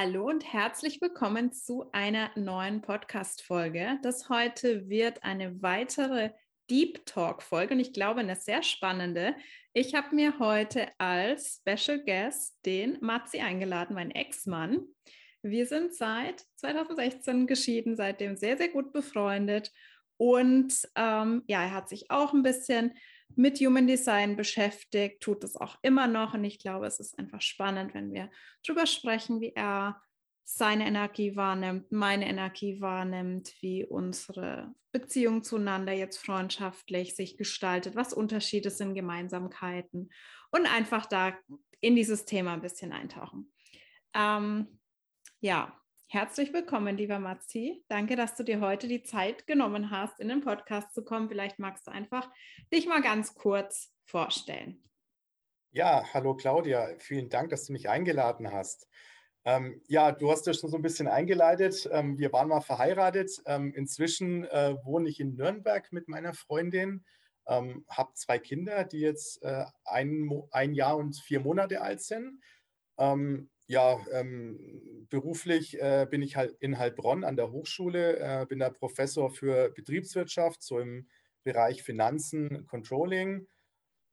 Hallo und herzlich willkommen zu einer neuen Podcast-Folge. Das heute wird eine weitere Deep Talk-Folge und ich glaube eine sehr spannende. Ich habe mir heute als Special Guest den Matzi eingeladen, mein Ex-Mann. Wir sind seit 2016 geschieden, seitdem sehr, sehr gut befreundet. Und ähm, ja, er hat sich auch ein bisschen mit Human Design beschäftigt, tut es auch immer noch. Und ich glaube, es ist einfach spannend, wenn wir darüber sprechen, wie er seine Energie wahrnimmt, meine Energie wahrnimmt, wie unsere Beziehung zueinander jetzt freundschaftlich sich gestaltet, was Unterschiede sind, Gemeinsamkeiten und einfach da in dieses Thema ein bisschen eintauchen. Ähm, ja, Herzlich willkommen, lieber Matzi. Danke, dass du dir heute die Zeit genommen hast, in den Podcast zu kommen. Vielleicht magst du einfach dich mal ganz kurz vorstellen. Ja, hallo Claudia. Vielen Dank, dass du mich eingeladen hast. Ähm, ja, du hast ja schon so ein bisschen eingeleitet. Ähm, wir waren mal verheiratet. Ähm, inzwischen äh, wohne ich in Nürnberg mit meiner Freundin, ähm, habe zwei Kinder, die jetzt äh, ein, ein Jahr und vier Monate alt sind. Ähm, ja, ähm, beruflich äh, bin ich halt in Heilbronn an der Hochschule, äh, bin da Professor für Betriebswirtschaft, so im Bereich Finanzen, Controlling.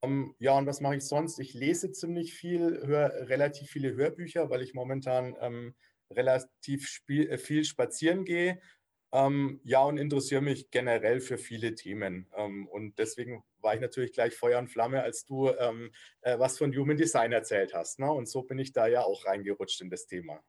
Ähm, ja, und was mache ich sonst? Ich lese ziemlich viel, höre relativ viele Hörbücher, weil ich momentan ähm, relativ äh, viel spazieren gehe. Ähm, ja, und interessiere mich generell für viele Themen. Ähm, und deswegen war ich natürlich gleich Feuer und Flamme, als du ähm, äh, was von Human Design erzählt hast. Ne? Und so bin ich da ja auch reingerutscht in das Thema.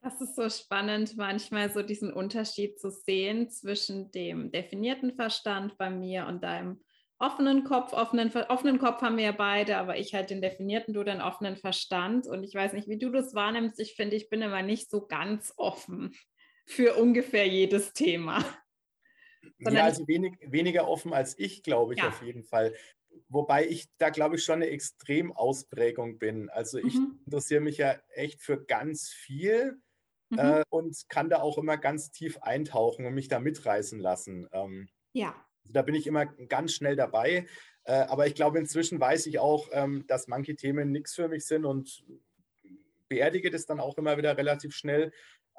Das ist so spannend, manchmal so diesen Unterschied zu sehen zwischen dem definierten Verstand bei mir und deinem offenen Kopf. Offenen, offenen Kopf haben wir ja beide, aber ich halt den definierten, du den offenen Verstand. Und ich weiß nicht, wie du das wahrnimmst. Ich finde, ich bin immer nicht so ganz offen für ungefähr jedes Thema. Ja, also wenig, weniger offen als ich, glaube ich, ja. auf jeden Fall. Wobei ich da, glaube ich, schon eine Extremausprägung bin. Also ich mhm. interessiere mich ja echt für ganz viel mhm. äh, und kann da auch immer ganz tief eintauchen und mich da mitreißen lassen. Ähm, ja. Also da bin ich immer ganz schnell dabei. Äh, aber ich glaube, inzwischen weiß ich auch, ähm, dass manche Themen nichts für mich sind und beerdige das dann auch immer wieder relativ schnell.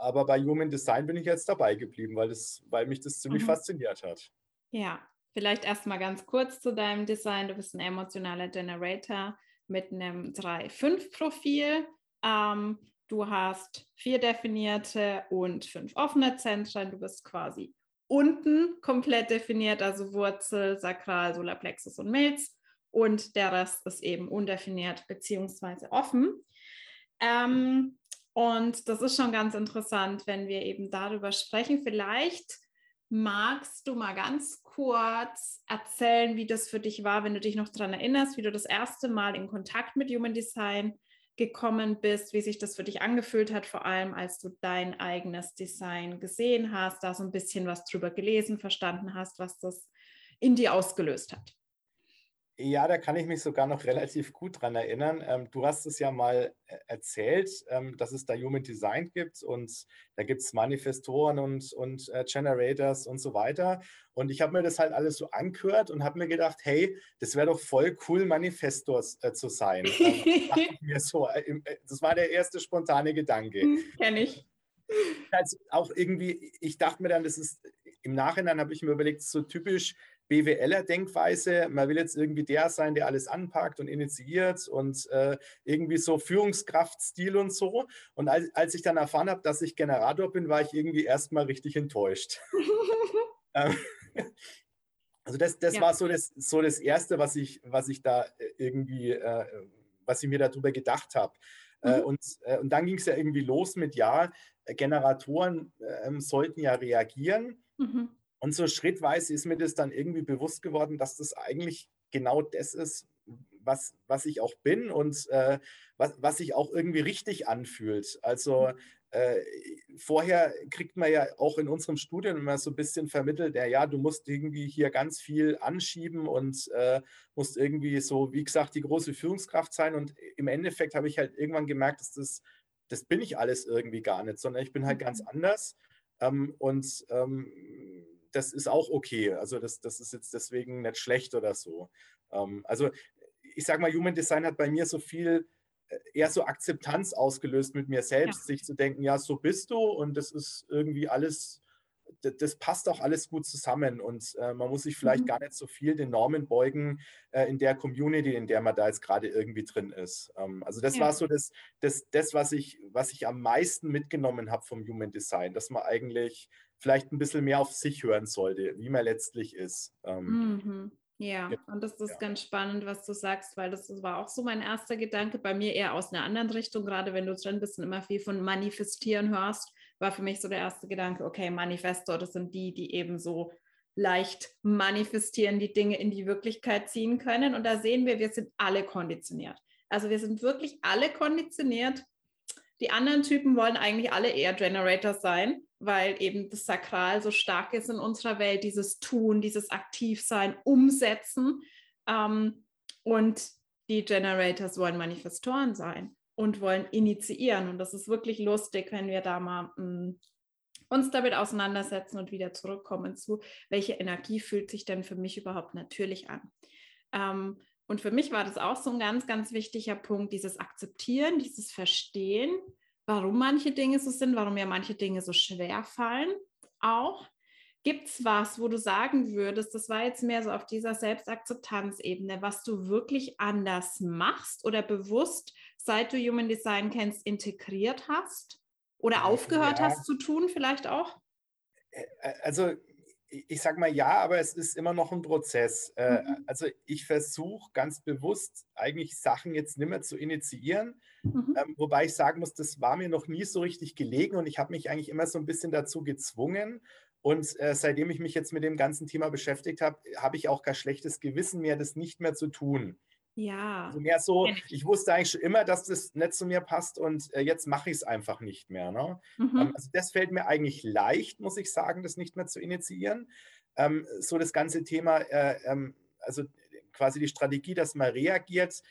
Aber bei Human Design bin ich jetzt dabei geblieben, weil, das, weil mich das ziemlich mhm. fasziniert hat. Ja, vielleicht erstmal ganz kurz zu deinem Design. Du bist ein emotionaler Generator mit einem 3-5-Profil. Ähm, du hast vier definierte und fünf offene Zentren. Du bist quasi unten komplett definiert, also Wurzel, Sakral, Solarplexus und Milz. Und der Rest ist eben undefiniert beziehungsweise offen. Ähm, und das ist schon ganz interessant, wenn wir eben darüber sprechen. Vielleicht magst du mal ganz kurz erzählen, wie das für dich war, wenn du dich noch daran erinnerst, wie du das erste Mal in Kontakt mit Human Design gekommen bist, wie sich das für dich angefühlt hat, vor allem als du dein eigenes Design gesehen hast, da so ein bisschen was drüber gelesen, verstanden hast, was das in dir ausgelöst hat. Ja, da kann ich mich sogar noch relativ gut dran erinnern. Ähm, du hast es ja mal äh, erzählt, ähm, dass es da Human Design gibt und da gibt es Manifestoren und, und äh, Generators und so weiter. Und ich habe mir das halt alles so angehört und habe mir gedacht, hey, das wäre doch voll cool, Manifestors äh, zu sein. Ähm, mir so, äh, äh, das war der erste spontane Gedanke. Hm, Kenn ich. Also auch irgendwie, ich dachte mir dann, das ist, im Nachhinein habe ich mir überlegt, so typisch BWLer-Denkweise, man will jetzt irgendwie der sein, der alles anpackt und initiiert und äh, irgendwie so Führungskraftstil und so. Und als, als ich dann erfahren habe, dass ich Generator bin, war ich irgendwie erstmal richtig enttäuscht. Ähm, also das, das ja. war so das, so das Erste, was ich, was ich da äh, irgendwie, äh, was ich mir darüber gedacht habe. Äh, mhm. und, äh, und dann ging es ja irgendwie los mit, ja, Generatoren ähm, sollten ja reagieren. Mhm. Und so schrittweise ist mir das dann irgendwie bewusst geworden, dass das eigentlich genau das ist, was, was ich auch bin und äh, was, was sich auch irgendwie richtig anfühlt. Also äh, vorher kriegt man ja auch in unserem Studium immer so ein bisschen vermittelt, ja, ja, du musst irgendwie hier ganz viel anschieben und äh, musst irgendwie so, wie gesagt, die große Führungskraft sein. Und im Endeffekt habe ich halt irgendwann gemerkt, dass das, das bin ich alles irgendwie gar nicht, sondern ich bin halt ganz mhm. anders. Ähm, und ähm, das ist auch okay. Also das, das ist jetzt deswegen nicht schlecht oder so. Ähm, also ich sage mal, Human Design hat bei mir so viel eher so Akzeptanz ausgelöst mit mir selbst, ja. sich zu denken, ja, so bist du und das ist irgendwie alles das passt auch alles gut zusammen und äh, man muss sich vielleicht mhm. gar nicht so viel den Normen beugen äh, in der Community, in der man da jetzt gerade irgendwie drin ist. Ähm, also das ja. war so das, das, das was, ich, was ich am meisten mitgenommen habe vom Human Design, dass man eigentlich vielleicht ein bisschen mehr auf sich hören sollte, wie man letztlich ist. Ähm, mhm. Ja, und das ist ja. ganz spannend, was du sagst, weil das war auch so mein erster Gedanke, bei mir eher aus einer anderen Richtung, gerade wenn du drin bist und immer viel von Manifestieren hörst war für mich so der erste Gedanke, okay, Manifestor, das sind die, die eben so leicht manifestieren, die Dinge in die Wirklichkeit ziehen können. Und da sehen wir, wir sind alle konditioniert. Also wir sind wirklich alle konditioniert. Die anderen Typen wollen eigentlich alle eher Generators sein, weil eben das Sakral so stark ist in unserer Welt, dieses Tun, dieses Aktivsein, Umsetzen. Ähm, und die Generators wollen Manifestoren sein und wollen initiieren. Und das ist wirklich lustig, wenn wir da mal mh, mm, uns damit auseinandersetzen und wieder zurückkommen zu, welche Energie fühlt sich denn für mich überhaupt natürlich an. Ähm, und für mich war das auch so ein ganz, ganz wichtiger Punkt, dieses Akzeptieren, dieses Verstehen, warum manche Dinge so sind, warum mir manche Dinge so schwer fallen. Auch gibt es was, wo du sagen würdest, das war jetzt mehr so auf dieser Selbstakzeptanzebene, was du wirklich anders machst oder bewusst seit du Human Design kennst, integriert hast oder aufgehört ja. hast zu tun, vielleicht auch? Also ich sage mal ja, aber es ist immer noch ein Prozess. Mhm. Also ich versuche ganz bewusst eigentlich Sachen jetzt nicht mehr zu initiieren, mhm. ähm, wobei ich sagen muss, das war mir noch nie so richtig gelegen und ich habe mich eigentlich immer so ein bisschen dazu gezwungen. Und äh, seitdem ich mich jetzt mit dem ganzen Thema beschäftigt habe, habe ich auch kein schlechtes Gewissen mehr, das nicht mehr zu tun. Ja. Also mehr so, ich wusste eigentlich schon immer, dass das nicht zu mir passt und äh, jetzt mache ich es einfach nicht mehr. Ne? Mhm. Ähm, also das fällt mir eigentlich leicht, muss ich sagen, das nicht mehr zu initiieren. Ähm, so das ganze Thema, äh, ähm, also quasi die Strategie, dass man reagiert,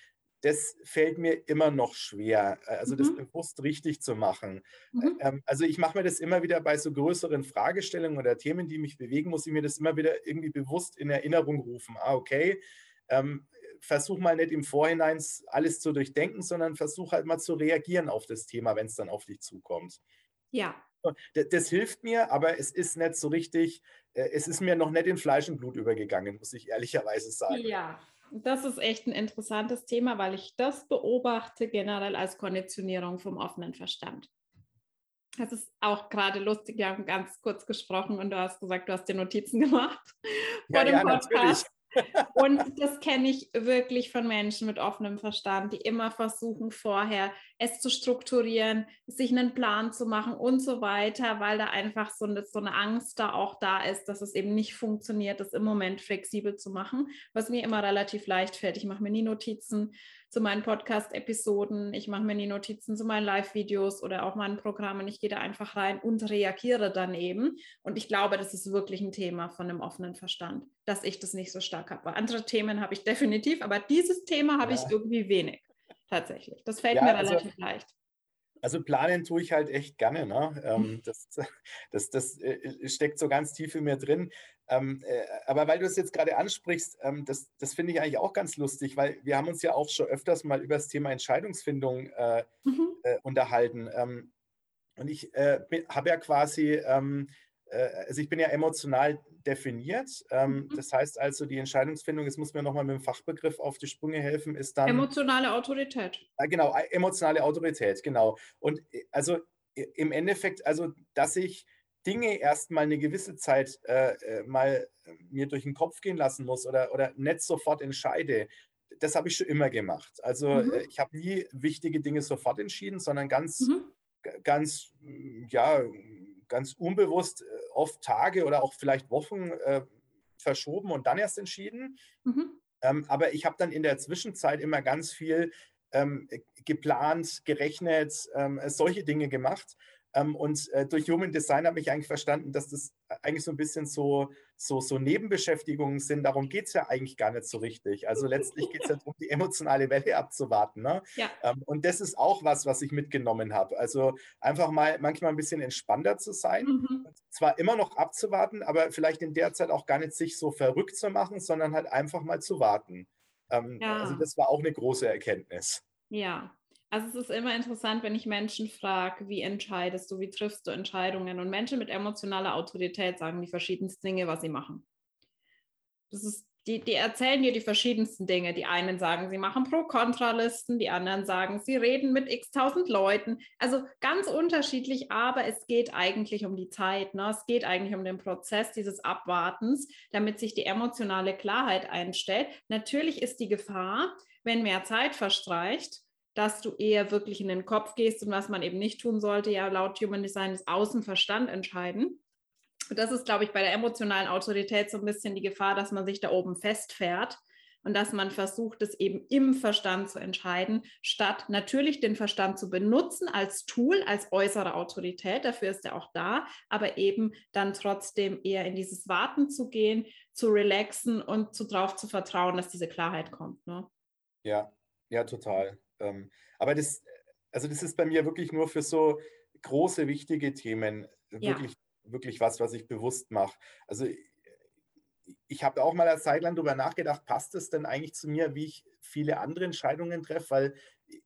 das fällt mir immer noch schwer, äh, also mhm. das bewusst richtig zu machen. Mhm. Ähm, also ich mache mir das immer wieder bei so größeren Fragestellungen oder Themen, die mich bewegen, muss ich mir das immer wieder irgendwie bewusst in Erinnerung rufen. Ah, okay, ähm, versuch mal nicht im Vorhinein alles zu durchdenken, sondern versuch halt mal zu reagieren auf das Thema, wenn es dann auf dich zukommt. Ja. Das, das, hilft mir, aber es ist nicht so richtig, äh, es ist mir noch nicht in Fleisch und Blut übergegangen, muss ich ehrlicherweise sagen. Ja, das ist echt ein interessantes Thema, weil ich das beobachte generell als Konditionierung vom offenen Verstand. Das ist auch gerade lustig. Wir haben ganz kurz gesprochen und du hast gesagt, du hast dir Notizen gemacht ja, vor dem ja, Podcast. Natürlich. Und das kenne ich wirklich von Menschen mit offenem Verstand, die immer versuchen, vorher es zu strukturieren, sich einen Plan zu machen und so weiter, weil da einfach so eine, so eine Angst da auch da ist, dass es eben nicht funktioniert, das im Moment flexibel zu machen, was mir immer relativ leicht fällt. Ich mache mir nie Notizen zu meinen Podcast-Episoden, ich mache mir nie Notizen zu meinen Live-Videos oder auch meinen Programmen. Ich gehe da einfach rein und reagiere dann eben. Und ich glaube, das ist wirklich ein Thema von einem offenen Verstand, dass ich das nicht so stark habe. Andere Themen habe ich definitiv, aber dieses Thema habe ja. ich irgendwie wenig tatsächlich. Das fällt ja, mir also relativ leicht. Also planen tue ich halt echt gerne. Ne? Ähm, das das, das äh, steckt so ganz tief in mir drin. Ähm, äh, aber weil du es jetzt gerade ansprichst, ähm, das, das finde ich eigentlich auch ganz lustig, weil wir haben uns ja auch schon öfters mal über das Thema Entscheidungsfindung äh, mhm. äh, unterhalten. Ähm, und ich äh, habe ja quasi, ähm, äh, also ich bin ja emotional definiert. Ähm, mhm. Das heißt also, die Entscheidungsfindung, jetzt muss mir nochmal mit dem Fachbegriff auf die Sprünge helfen, ist dann. Emotionale Autorität. genau, emotionale Autorität, genau. Und also im Endeffekt, also, dass ich Dinge erstmal eine gewisse Zeit äh, äh, mal mir durch den Kopf gehen lassen muss oder, oder nicht sofort entscheide, das habe ich schon immer gemacht. Also mhm. äh, ich habe nie wichtige Dinge sofort entschieden, sondern ganz, mhm. ganz, ja, ganz unbewusst äh, oft Tage oder auch vielleicht Wochen äh, verschoben und dann erst entschieden. Mhm. Ähm, aber ich habe dann in der Zwischenzeit immer ganz viel ähm, geplant, gerechnet, ähm, solche Dinge gemacht. Ähm, und äh, durch Human Design habe ich eigentlich verstanden, dass das eigentlich so ein bisschen so, so, so Nebenbeschäftigungen sind. Darum geht es ja eigentlich gar nicht so richtig. Also letztlich geht es ja darum, die emotionale Welle abzuwarten. Ne? Ja. Ähm, und das ist auch was, was ich mitgenommen habe. Also einfach mal manchmal ein bisschen entspannter zu sein. Mhm. Zwar immer noch abzuwarten, aber vielleicht in der Zeit auch gar nicht sich so verrückt zu machen, sondern halt einfach mal zu warten. Ähm, ja. Also das war auch eine große Erkenntnis. Ja, Also es ist immer interessant, wenn ich Menschen frage, wie entscheidest du, wie triffst du Entscheidungen? Und Menschen mit emotionaler Autorität sagen die verschiedensten Dinge, was sie machen. Das ist, die, die erzählen dir die verschiedensten Dinge. Die einen sagen, sie machen Pro-Kontra-Listen, die anderen sagen, sie reden mit x tausend Leuten. Also ganz unterschiedlich, aber es geht eigentlich um die Zeit. Ne? Es geht eigentlich um den Prozess dieses Abwartens, damit sich die emotionale Klarheit einstellt. Natürlich ist die Gefahr, wenn mehr Zeit verstreicht, dass du eher wirklich in den Kopf gehst und was man eben nicht tun sollte, ja laut Human Design ist Außenverstand entscheiden. Und das ist, glaube ich, bei der emotionalen Autorität so ein bisschen die Gefahr, dass man sich da oben festfährt und dass man versucht, es eben im Verstand zu entscheiden, statt natürlich den Verstand zu benutzen als Tool, als äußere Autorität. Dafür ist er auch da, aber eben dann trotzdem eher in dieses Warten zu gehen, zu relaxen und darauf zu vertrauen, dass diese Klarheit kommt. Ne? Ja, ja, total. Ähm, aber das, also das ist bei mir wirklich nur für so große, wichtige Themen wirklich, ja. wirklich was, was ich bewusst mache. Also ich habe auch mal eine Zeit lang darüber nachgedacht, passt es denn eigentlich zu mir, wie ich viele andere Entscheidungen treffe, weil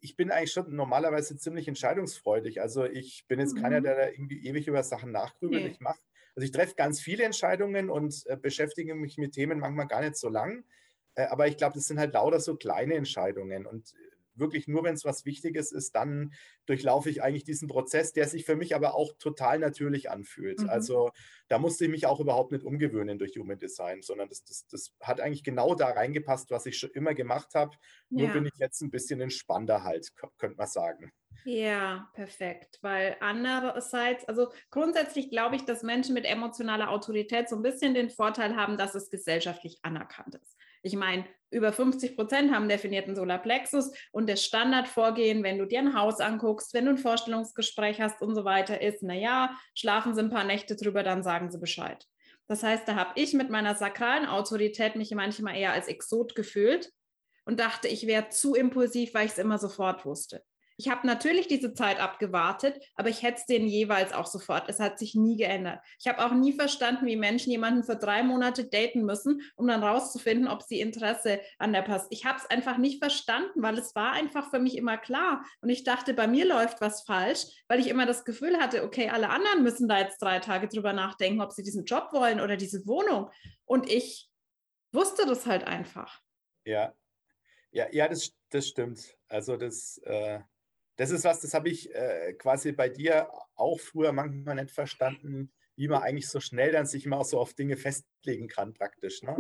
ich bin eigentlich schon normalerweise ziemlich entscheidungsfreudig. Also ich bin jetzt mhm. keiner, der da irgendwie ewig über Sachen nachgrübelt. Nee. Ich mache, also ich treffe ganz viele Entscheidungen und äh, beschäftige mich mit Themen manchmal gar nicht so lang. Äh, aber ich glaube, das sind halt lauter so kleine Entscheidungen. Und wirklich nur, wenn es was Wichtiges ist, dann durchlaufe ich eigentlich diesen Prozess, der sich für mich aber auch total natürlich anfühlt. Mhm. Also da musste ich mich auch überhaupt nicht umgewöhnen durch Human Design, sondern das, das, das hat eigentlich genau da reingepasst, was ich schon immer gemacht habe. Nur ja. bin ich jetzt ein bisschen entspannter halt, könnte man sagen. Ja, perfekt. Weil andererseits, also grundsätzlich glaube ich, dass Menschen mit emotionaler Autorität so ein bisschen den Vorteil haben, dass es gesellschaftlich anerkannt ist. Ich meine, über 50 Prozent haben definierten Solarplexus und das Standardvorgehen, wenn du dir ein Haus anguckst, wenn du ein Vorstellungsgespräch hast und so weiter, ist, naja, schlafen sie ein paar Nächte drüber, dann sagen sie Bescheid. Das heißt, da habe ich mit meiner sakralen Autorität mich manchmal eher als Exot gefühlt und dachte, ich wäre zu impulsiv, weil ich es immer sofort wusste. Ich habe natürlich diese Zeit abgewartet, aber ich hätte es denen jeweils auch sofort. Es hat sich nie geändert. Ich habe auch nie verstanden, wie Menschen jemanden für drei Monate daten müssen, um dann rauszufinden, ob sie Interesse an der passt. Ich habe es einfach nicht verstanden, weil es war einfach für mich immer klar. Und ich dachte, bei mir läuft was falsch, weil ich immer das Gefühl hatte, okay, alle anderen müssen da jetzt drei Tage drüber nachdenken, ob sie diesen Job wollen oder diese Wohnung. Und ich wusste das halt einfach. Ja, ja, ja, das, das stimmt. Also das, äh, das ist was, das habe ich äh, quasi bei dir auch früher manchmal nicht verstanden, wie man eigentlich so schnell dann sich immer auch so auf Dinge festlegen kann, praktisch. Ne?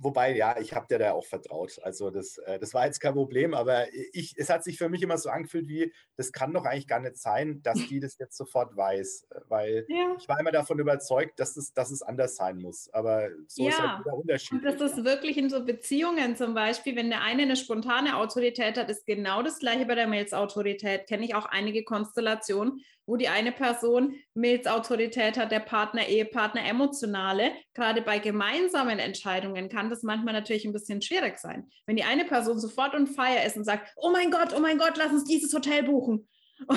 Wobei, ja, ich habe dir da auch vertraut. Also das, äh, das war jetzt kein Problem, aber ich, es hat sich für mich immer so angefühlt wie, das kann doch eigentlich gar nicht sein, dass die das jetzt sofort weiß. Weil ja. ich war immer davon überzeugt, dass es, dass es anders sein muss. Aber so ja. ist halt der Unterschied. Und das ist wirklich in so Beziehungen zum Beispiel, wenn der eine eine spontane Autorität hat, ist genau das gleiche bei der Mails-Autorität. Kenne ich auch einige Konstellationen, wo die eine Person Milzautorität hat, der Partner, Ehepartner emotionale. Gerade bei gemeinsamen Entscheidungen kann das manchmal natürlich ein bisschen schwierig sein. Wenn die eine Person sofort on fire ist und sagt, oh mein Gott, oh mein Gott, lass uns dieses Hotel buchen.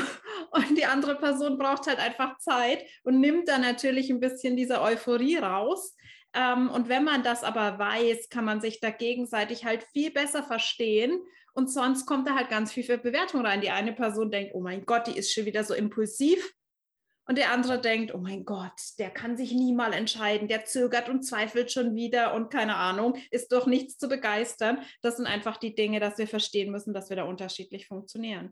Und die andere Person braucht halt einfach Zeit und nimmt dann natürlich ein bisschen diese Euphorie raus. Ähm, und wenn man das aber weiß, kann man sich da gegenseitig halt viel besser verstehen und sonst kommt da halt ganz viel für Bewertung rein. Die eine Person denkt, oh mein Gott, die ist schon wieder so impulsiv. Und der andere denkt, oh mein Gott, der kann sich nie mal entscheiden, der zögert und zweifelt schon wieder und keine Ahnung, ist doch nichts zu begeistern. Das sind einfach die Dinge, dass wir verstehen müssen, dass wir da unterschiedlich funktionieren.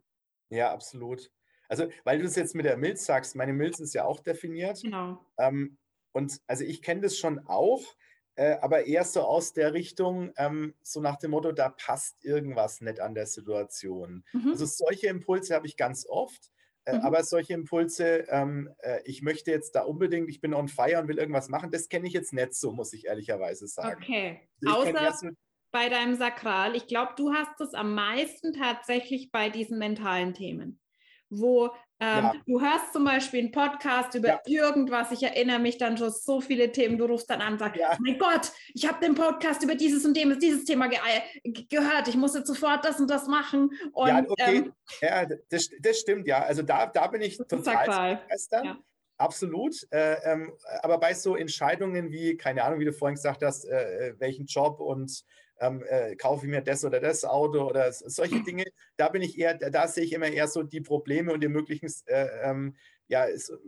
Ja, absolut. Also, weil du es jetzt mit der Milz sagst, meine Milz ist ja auch definiert. Genau. Ähm, und also ich kenne das schon auch, äh, aber eher so aus der Richtung, ähm, so nach dem Motto, da passt irgendwas nicht an der Situation. Mhm. Also solche Impulse habe ich ganz oft. Äh, mhm. Aber solche Impulse, ähm, äh, ich möchte jetzt da unbedingt, ich bin on fire und will irgendwas machen, das kenne ich jetzt nicht so, muss ich ehrlicherweise sagen. Okay. Also Außer so bei deinem Sakral. Ich glaube, du hast es am meisten tatsächlich bei diesen mentalen Themen wo ähm, ja. du hörst zum Beispiel einen Podcast über ja. irgendwas, ich erinnere mich dann schon so viele Themen, du rufst dann an und sagst, ja. mein Gott, ich habe den Podcast über dieses und dem, dieses Thema ge gehört, ich muss jetzt sofort das und das machen. Und, ja, okay, ähm, ja, das, das stimmt, ja, also da, da bin ich total begeistert. Absolut. Äh, ähm, aber bei so Entscheidungen wie, keine Ahnung, wie du vorhin gesagt hast, äh, äh welchen Job und ähm, äh, kaufe ich mir das oder das Auto oder solche Dinge. Da bin ich eher, da, sehe ich immer eher so die Probleme und die möglichen, äh, ähm, ja,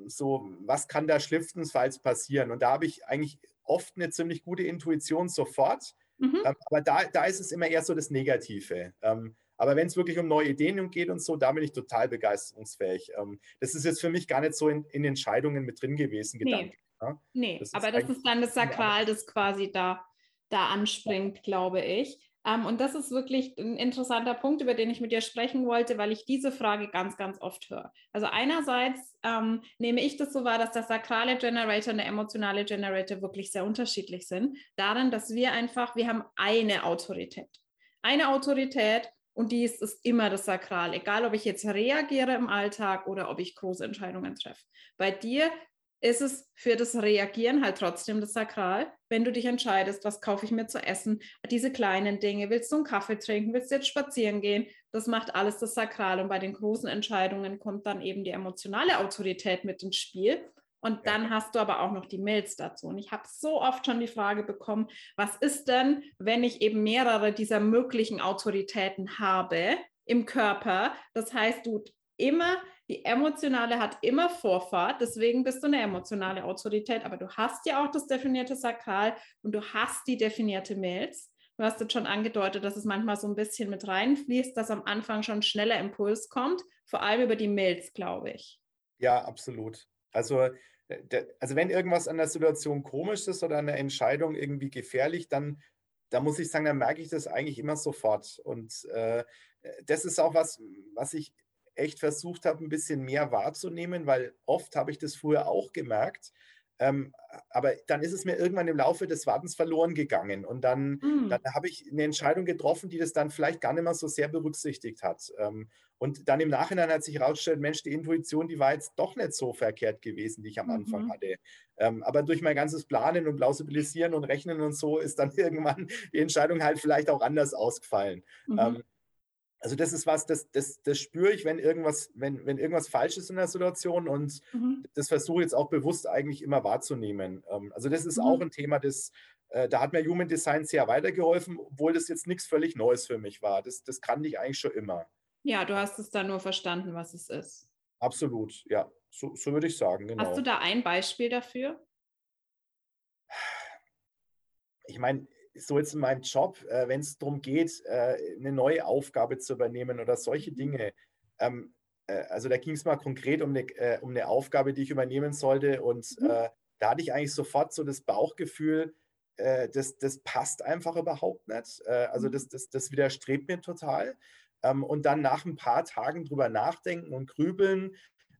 so, was kann da schlimmstenfalls passieren? Und da habe ich eigentlich oft eine ziemlich gute Intuition sofort. Mhm. Ähm, aber da, da ist es immer eher so das Negative. Ähm, aber wenn es wirklich um neue Ideen geht und so, da bin ich total begeisterungsfähig. Ähm, das ist jetzt für mich gar nicht so in, in Entscheidungen mit drin gewesen, Gedanken. Nee, ja? nee das aber das ist dann das Sakral, das quasi da, da anspringt, glaube ich. Um, und das ist wirklich ein interessanter Punkt, über den ich mit dir sprechen wollte, weil ich diese Frage ganz, ganz oft höre. Also einerseits ähm, nehme ich das so wahr, dass der sakrale Generator und der emotionale Generator wirklich sehr unterschiedlich sind. Darin, dass wir einfach, wir haben eine Autorität. Eine Autorität und die ist, ist immer das Sakral, egal ob ich jetzt reagiere im Alltag oder ob ich große Entscheidungen treffe. Bei dir ist es für das Reagieren halt trotzdem das Sakral, wenn du dich entscheidest, was kaufe ich mir zu essen, diese kleinen Dinge, willst du einen Kaffee trinken, willst du jetzt spazieren gehen, das macht alles das Sakral und bei den großen Entscheidungen kommt dann eben die emotionale Autorität mit ins Spiel und dann ja. hast du aber auch noch die Mails dazu. Und ich habe so oft schon die Frage bekommen, was ist denn, wenn ich eben mehrere dieser möglichen Autoritäten habe im Körper? Das heißt, du immer die emotionale hat immer Vorfahrt, deswegen bist du eine emotionale Autorität, aber du hast ja auch das definierte Sakral und du hast die definierte Milz. Du hast jetzt schon angedeutet, dass es manchmal so ein bisschen mit reinfließt, dass am Anfang schon schneller Impuls kommt, vor allem über die Milz, glaube ich. Ja, absolut. Also, äh, also wenn irgendwas an der Situation komisch ist oder an der Entscheidung irgendwie gefährlich, dann, da muss ich sagen, dann merke ich das eigentlich immer sofort. Und äh, das ist auch was, was ich echt versucht habe, ein bisschen mehr wahrzunehmen, weil oft habe ich das früher auch gemerkt. Ähm, aber dann ist es mir irgendwann im Laufe des Wartens verloren gegangen. Und dann, mm. dann habe ich eine Entscheidung getroffen, die das dann vielleicht gar nicht mehr so sehr berücksichtigt hat. Ähm, und dann im Nachhinein hat sich herausgestellt, Mensch, die Intuition, die war jetzt doch nicht so verkehrt gewesen, die ich am mhm. Anfang hatte. Ähm, aber durch mein ganzes Planen und Plausibilisieren und Rechnen und so ist dann irgendwann die Entscheidung halt vielleicht auch anders ausgefallen. Mhm. Also das ist was, das, das, das spüre ich, wenn irgendwas, wenn, wenn irgendwas falsch ist in der Situation und mhm. das versuche ich jetzt auch bewusst eigentlich immer wahrzunehmen. Ähm, also das ist mhm. auch ein Thema, das, äh, da hat mir Human Design sehr weitergeholfen, obwohl das jetzt nichts völlig Neues für mich war. Das, das kannte ich eigentlich schon immer. Ja, du hast es da nur verstanden, was es ist. Absolut, ja. So, so würde ich sagen, genau. Hast du da ein Beispiel dafür? Ich meine, so jetzt in meinem Job, äh, wenn es darum geht, äh, eine neue Aufgabe zu übernehmen oder solche mhm. Dinge. Ähm, äh, also da ging es mal konkret um eine, äh, um eine Aufgabe, die ich übernehmen sollte. Und mhm. Äh, da hatte ich eigentlich sofort so das Bauchgefühl, äh, das, das passt einfach überhaupt nicht. also mhm. das, das, das widerstrebt mir total. Ähm, und dann nach ein paar Tagen drüber nachdenken und grübeln,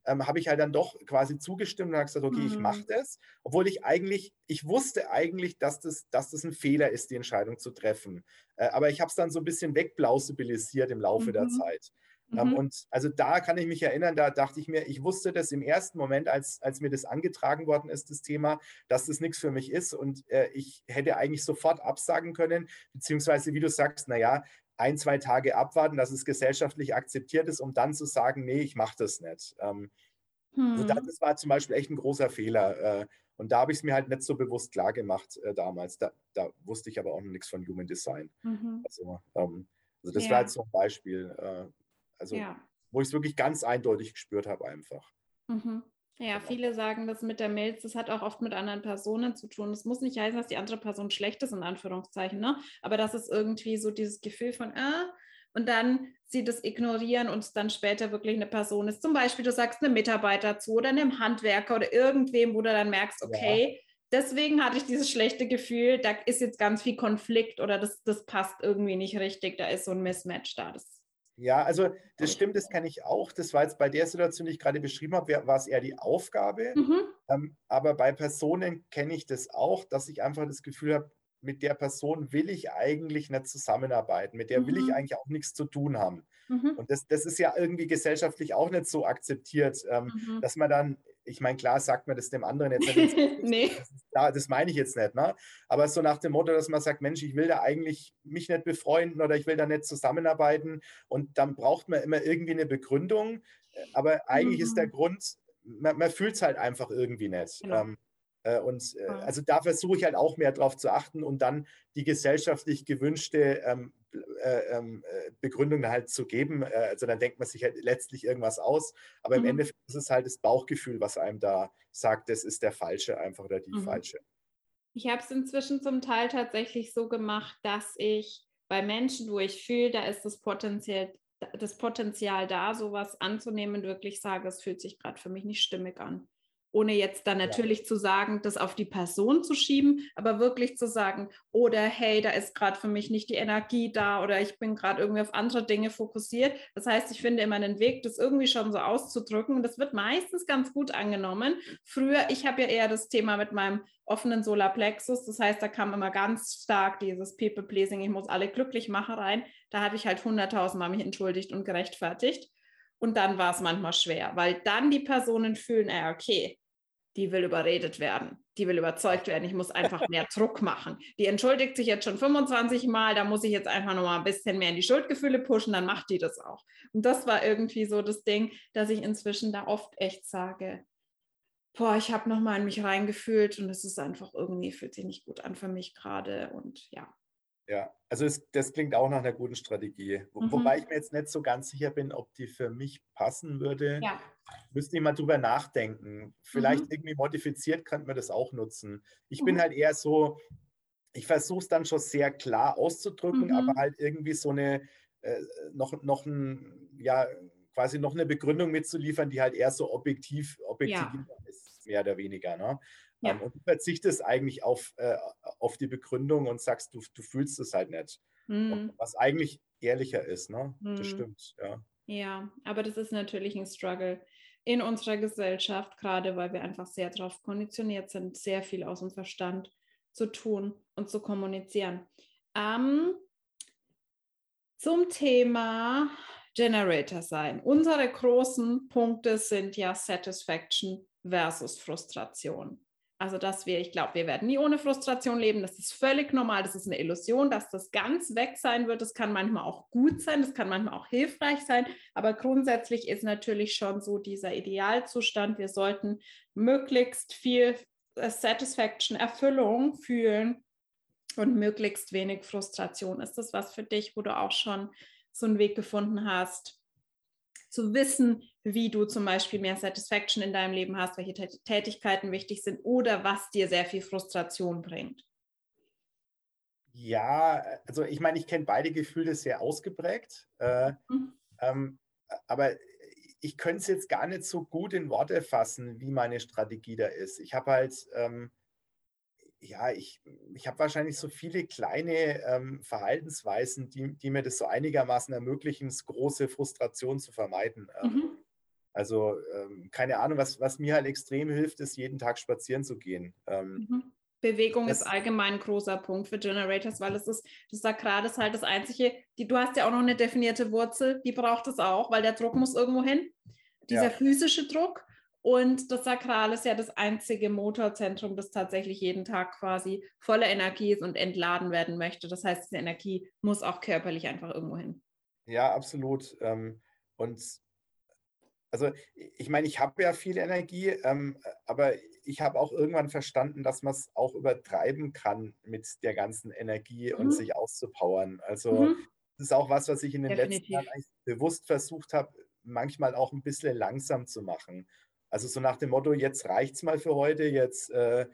ähm, habe ich halt dann doch quasi zugestimmt und habe gesagt, okay, mhm. ich mache das, obwohl ich eigentlich, ich wusste eigentlich, dass das, dass das ein Fehler ist, die Entscheidung zu treffen. Äh, aber ich habe es dann so ein bisschen wegplausibilisiert im Laufe mhm. der Zeit. Ähm, mhm. und also da kann ich mich erinnern, da dachte ich mir, ich wusste das im ersten Moment, als, als mir das angetragen worden ist, das Thema, dass das nichts für mich ist. Und äh, ich hätte eigentlich sofort absagen können, beziehungsweise wie du sagst, naja, ein, zwei Tage abwarten, dass es gesellschaftlich akzeptiert ist, um dann zu sagen, nee, ich mache das nicht. Ähm, hm. also das war zum Beispiel echt ein großer Fehler. Äh, und da habe ich es mir halt nicht so bewusst klar gemacht äh, damals. Da, da, wusste ich aber auch noch nichts von Human Design. Mhm. Also, ähm, also, das ja. war jetzt so ein Beispiel, äh, also ja. wo ich es wirklich ganz eindeutig gespürt habe einfach. Mhm. Ja, genau. viele sagen das mit der Mails, das hat auch oft mit anderen Personen zu tun. Es muss nicht heißen, dass die andere Person schlecht ist, in Anführungszeichen, ne? aber das ist irgendwie so dieses Gefühl von, ah, und dann sie das ignorieren und es dann später wirklich eine Person ist. Zum Beispiel, du sagst einem Mitarbeiter zu oder einem Handwerker oder irgendwem, wo du dann merkst, okay, ja. deswegen hatte ich dieses schlechte Gefühl, da ist jetzt ganz viel Konflikt oder das, das passt irgendwie nicht richtig, da ist so ein Mismatch da. Das ja, also das stimmt, das kann ich auch. Das war jetzt bei der Situation, die ich gerade beschrieben habe, war es eher die Aufgabe. Mhm. Ähm, aber bei Personen kenne ich das auch, dass ich einfach das Gefühl habe, mit der Person will ich eigentlich nicht zusammenarbeiten, mit der mhm. will ich mhm. eigentlich auch nichts zu tun haben. Mhm. Und das, das ist ja irgendwie gesellschaftlich auch nicht so akzeptiert, ähm, mhm. dass man dann ich meine, klar sagt man das dem anderen jetzt nicht. nee. Das, das, meine ich jetzt nicht. Ne? Aber so nach dem Motto, dass man sagt, Mensch, ich will da eigentlich mich nicht befreunden oder ich will da nicht zusammenarbeiten. Und dann braucht man immer irgendwie eine Begründung. Aber eigentlich mhm. ist der mhm. Grund, man, man fühlt es halt einfach irgendwie nicht. Genau. Ähm, Äh, und äh, also da versuche ich halt auch mehr drauf zu achten und dann die gesellschaftlich gewünschte ähm, äh, ähm, äh, Begründung halt zu geben. Äh, also dann denkt man sich halt letztlich irgendwas aus, aber im mhm. Endeffekt ist es halt das Bauchgefühl, was einem da sagt, das ist der falsche einfach oder die mhm. falsche. Ich habe es inzwischen zum Teil tatsächlich so gemacht, dass ich bei Menschen, wo ich fühle, da ist das Potenzial, das Potenzial da, sowas anzunehmen, wirklich sage, es fühlt sich gerade für mich nicht stimmig an ohne jetzt dann natürlich ja. zu sagen, das auf die Person zu schieben, aber wirklich zu sagen, oder hey, da ist gerade für mich nicht die Energie da oder ich bin gerade irgendwie auf andere Dinge fokussiert. Das heißt, ich finde immer einen Weg, das irgendwie schon so auszudrücken und das wird meistens ganz gut angenommen. Früher, ich habe ja eher das Thema mit meinem offenen Solarplexus, das heißt, da kam immer ganz stark dieses People-Pleasing, ich muss alle glücklich machen rein. Da habe ich halt hunderttausendmal mich entschuldigt und gerechtfertigt. Und dann war es manchmal schwer, weil dann die Personen fühlen, äh, okay, die will überredet werden, die will überzeugt werden, ich muss einfach mehr Druck machen. Die entschuldigt sich jetzt schon 25 Mal, da muss ich jetzt einfach noch mal ein bisschen mehr in die Schuldgefühle pushen, dann macht die das auch. Und das war irgendwie so das Ding, dass ich inzwischen da oft echt sage, boah, ich habe noch mal in mich reingefühlt und es ist einfach irgendwie, fühlt sich nicht gut an für mich gerade und ja. Ja, also es, das klingt auch nach einer guten Strategie. Wo, mhm. Wobei ich mir jetzt nicht so ganz sicher bin, ob die für mich passen würde. Ja. Müsste ich mal drüber nachdenken. Vielleicht mhm. irgendwie modifiziert könnte man das auch nutzen. Ich mhm. bin halt eher so, ich versuche es dann schon sehr klar auszudrücken, aber mhm. halt irgendwie so eine, äh, noch, noch ein, ja, quasi noch eine Begründung mitzuliefern, die halt eher so objektiv, objektiv ja. ist, mehr oder weniger. Ne? Ja. Ähm, und du verzichtest eigentlich auf, äh, auf die Begründung und sagst, du, du fühlst es halt nicht. Mhm. Was eigentlich ehrlicher ist, ne? Mhm. Das stimmt, ja. Ja, aber das ist natürlich ein Struggle in unserer Gesellschaft, gerade weil wir einfach sehr darauf konditioniert sind, sehr viel aus dem Verstand zu tun und zu kommunizieren. Ähm, zum Thema Generator sein. Unsere großen Punkte sind ja Satisfaction versus Frustration. Also, dass wir, ich glaube, wir werden nie ohne Frustration leben. Das ist völlig normal. Das ist eine Illusion, dass das ganz weg sein wird. Das kann manchmal auch gut sein, das kann manchmal auch hilfreich sein. Aber grundsätzlich ist natürlich schon so dieser Idealzustand. Wir sollten möglichst viel äh, Satisfaction, Erfüllung fühlen und möglichst wenig Frustration. Ist das was für dich, wo du auch schon so einen Weg gefunden hast, zu wissen, wie du zum Beispiel mehr Satisfaction in deinem Leben hast, welche Tätigkeiten wichtig sind oder was dir sehr viel Frustration bringt. Ja, also ich meine, ich kenne beide Gefühle sehr ausgeprägt, äh, mhm. ähm, aber ich könnte es jetzt gar nicht so gut in Worte fassen, wie meine Strategie da ist. Ich habe halt ähm, ja, ich, ich habe wahrscheinlich so viele kleine ähm, Verhaltensweisen, die, die mir das so einigermaßen ermöglichen, große Frustration zu vermeiden. Ähm, mhm. Also ähm, keine Ahnung, was, was mir halt extrem hilft, ist jeden Tag spazieren zu gehen. Ähm, mhm. Bewegung das, ist allgemein ein großer Punkt für Generators, weil es ist, das Sakral ist halt das Einzige, die, du hast ja auch noch eine definierte Wurzel, die braucht es auch, weil der Druck muss irgendwo hin. Dieser ja. physische Druck und das Sakral ist ja das einzige Motorzentrum, das tatsächlich jeden Tag quasi voller Energie ist und entladen werden möchte. Das heißt, diese Energie muss auch körperlich einfach irgendwo hin. Ja, absolut. Ähm, und also ich meine, ich habe ja viel Energie, ähm, aber ich habe auch irgendwann verstanden, dass man es auch übertreiben kann mit der ganzen Energie mhm. und sich auszupowern. Also mhm. das ist auch was, was ich in den Definitiv. letzten Jahren bewusst versucht habe, manchmal auch ein bisschen langsam zu machen. Also so nach dem Motto, jetzt reicht es mal für heute, jetzt, äh,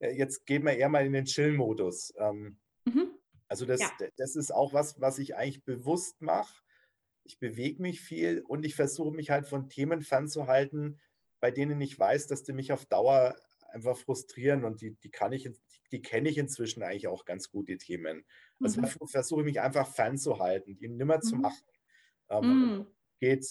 jetzt gehen wir eher mal in den Chill-Modus. Ähm, mhm. Also das, ja. das ist auch was, was ich eigentlich bewusst mache. Ich bewege mich viel und ich versuche mich halt von Themen fernzuhalten, bei denen ich weiß, dass die mich auf Dauer einfach frustrieren und die, die kann ich, die, kenne ich inzwischen eigentlich auch ganz gut, die Themen. Also mhm. versuche ich mich einfach fernzuhalten, die nimmer mhm. zu machen. Ähm, mhm. Geht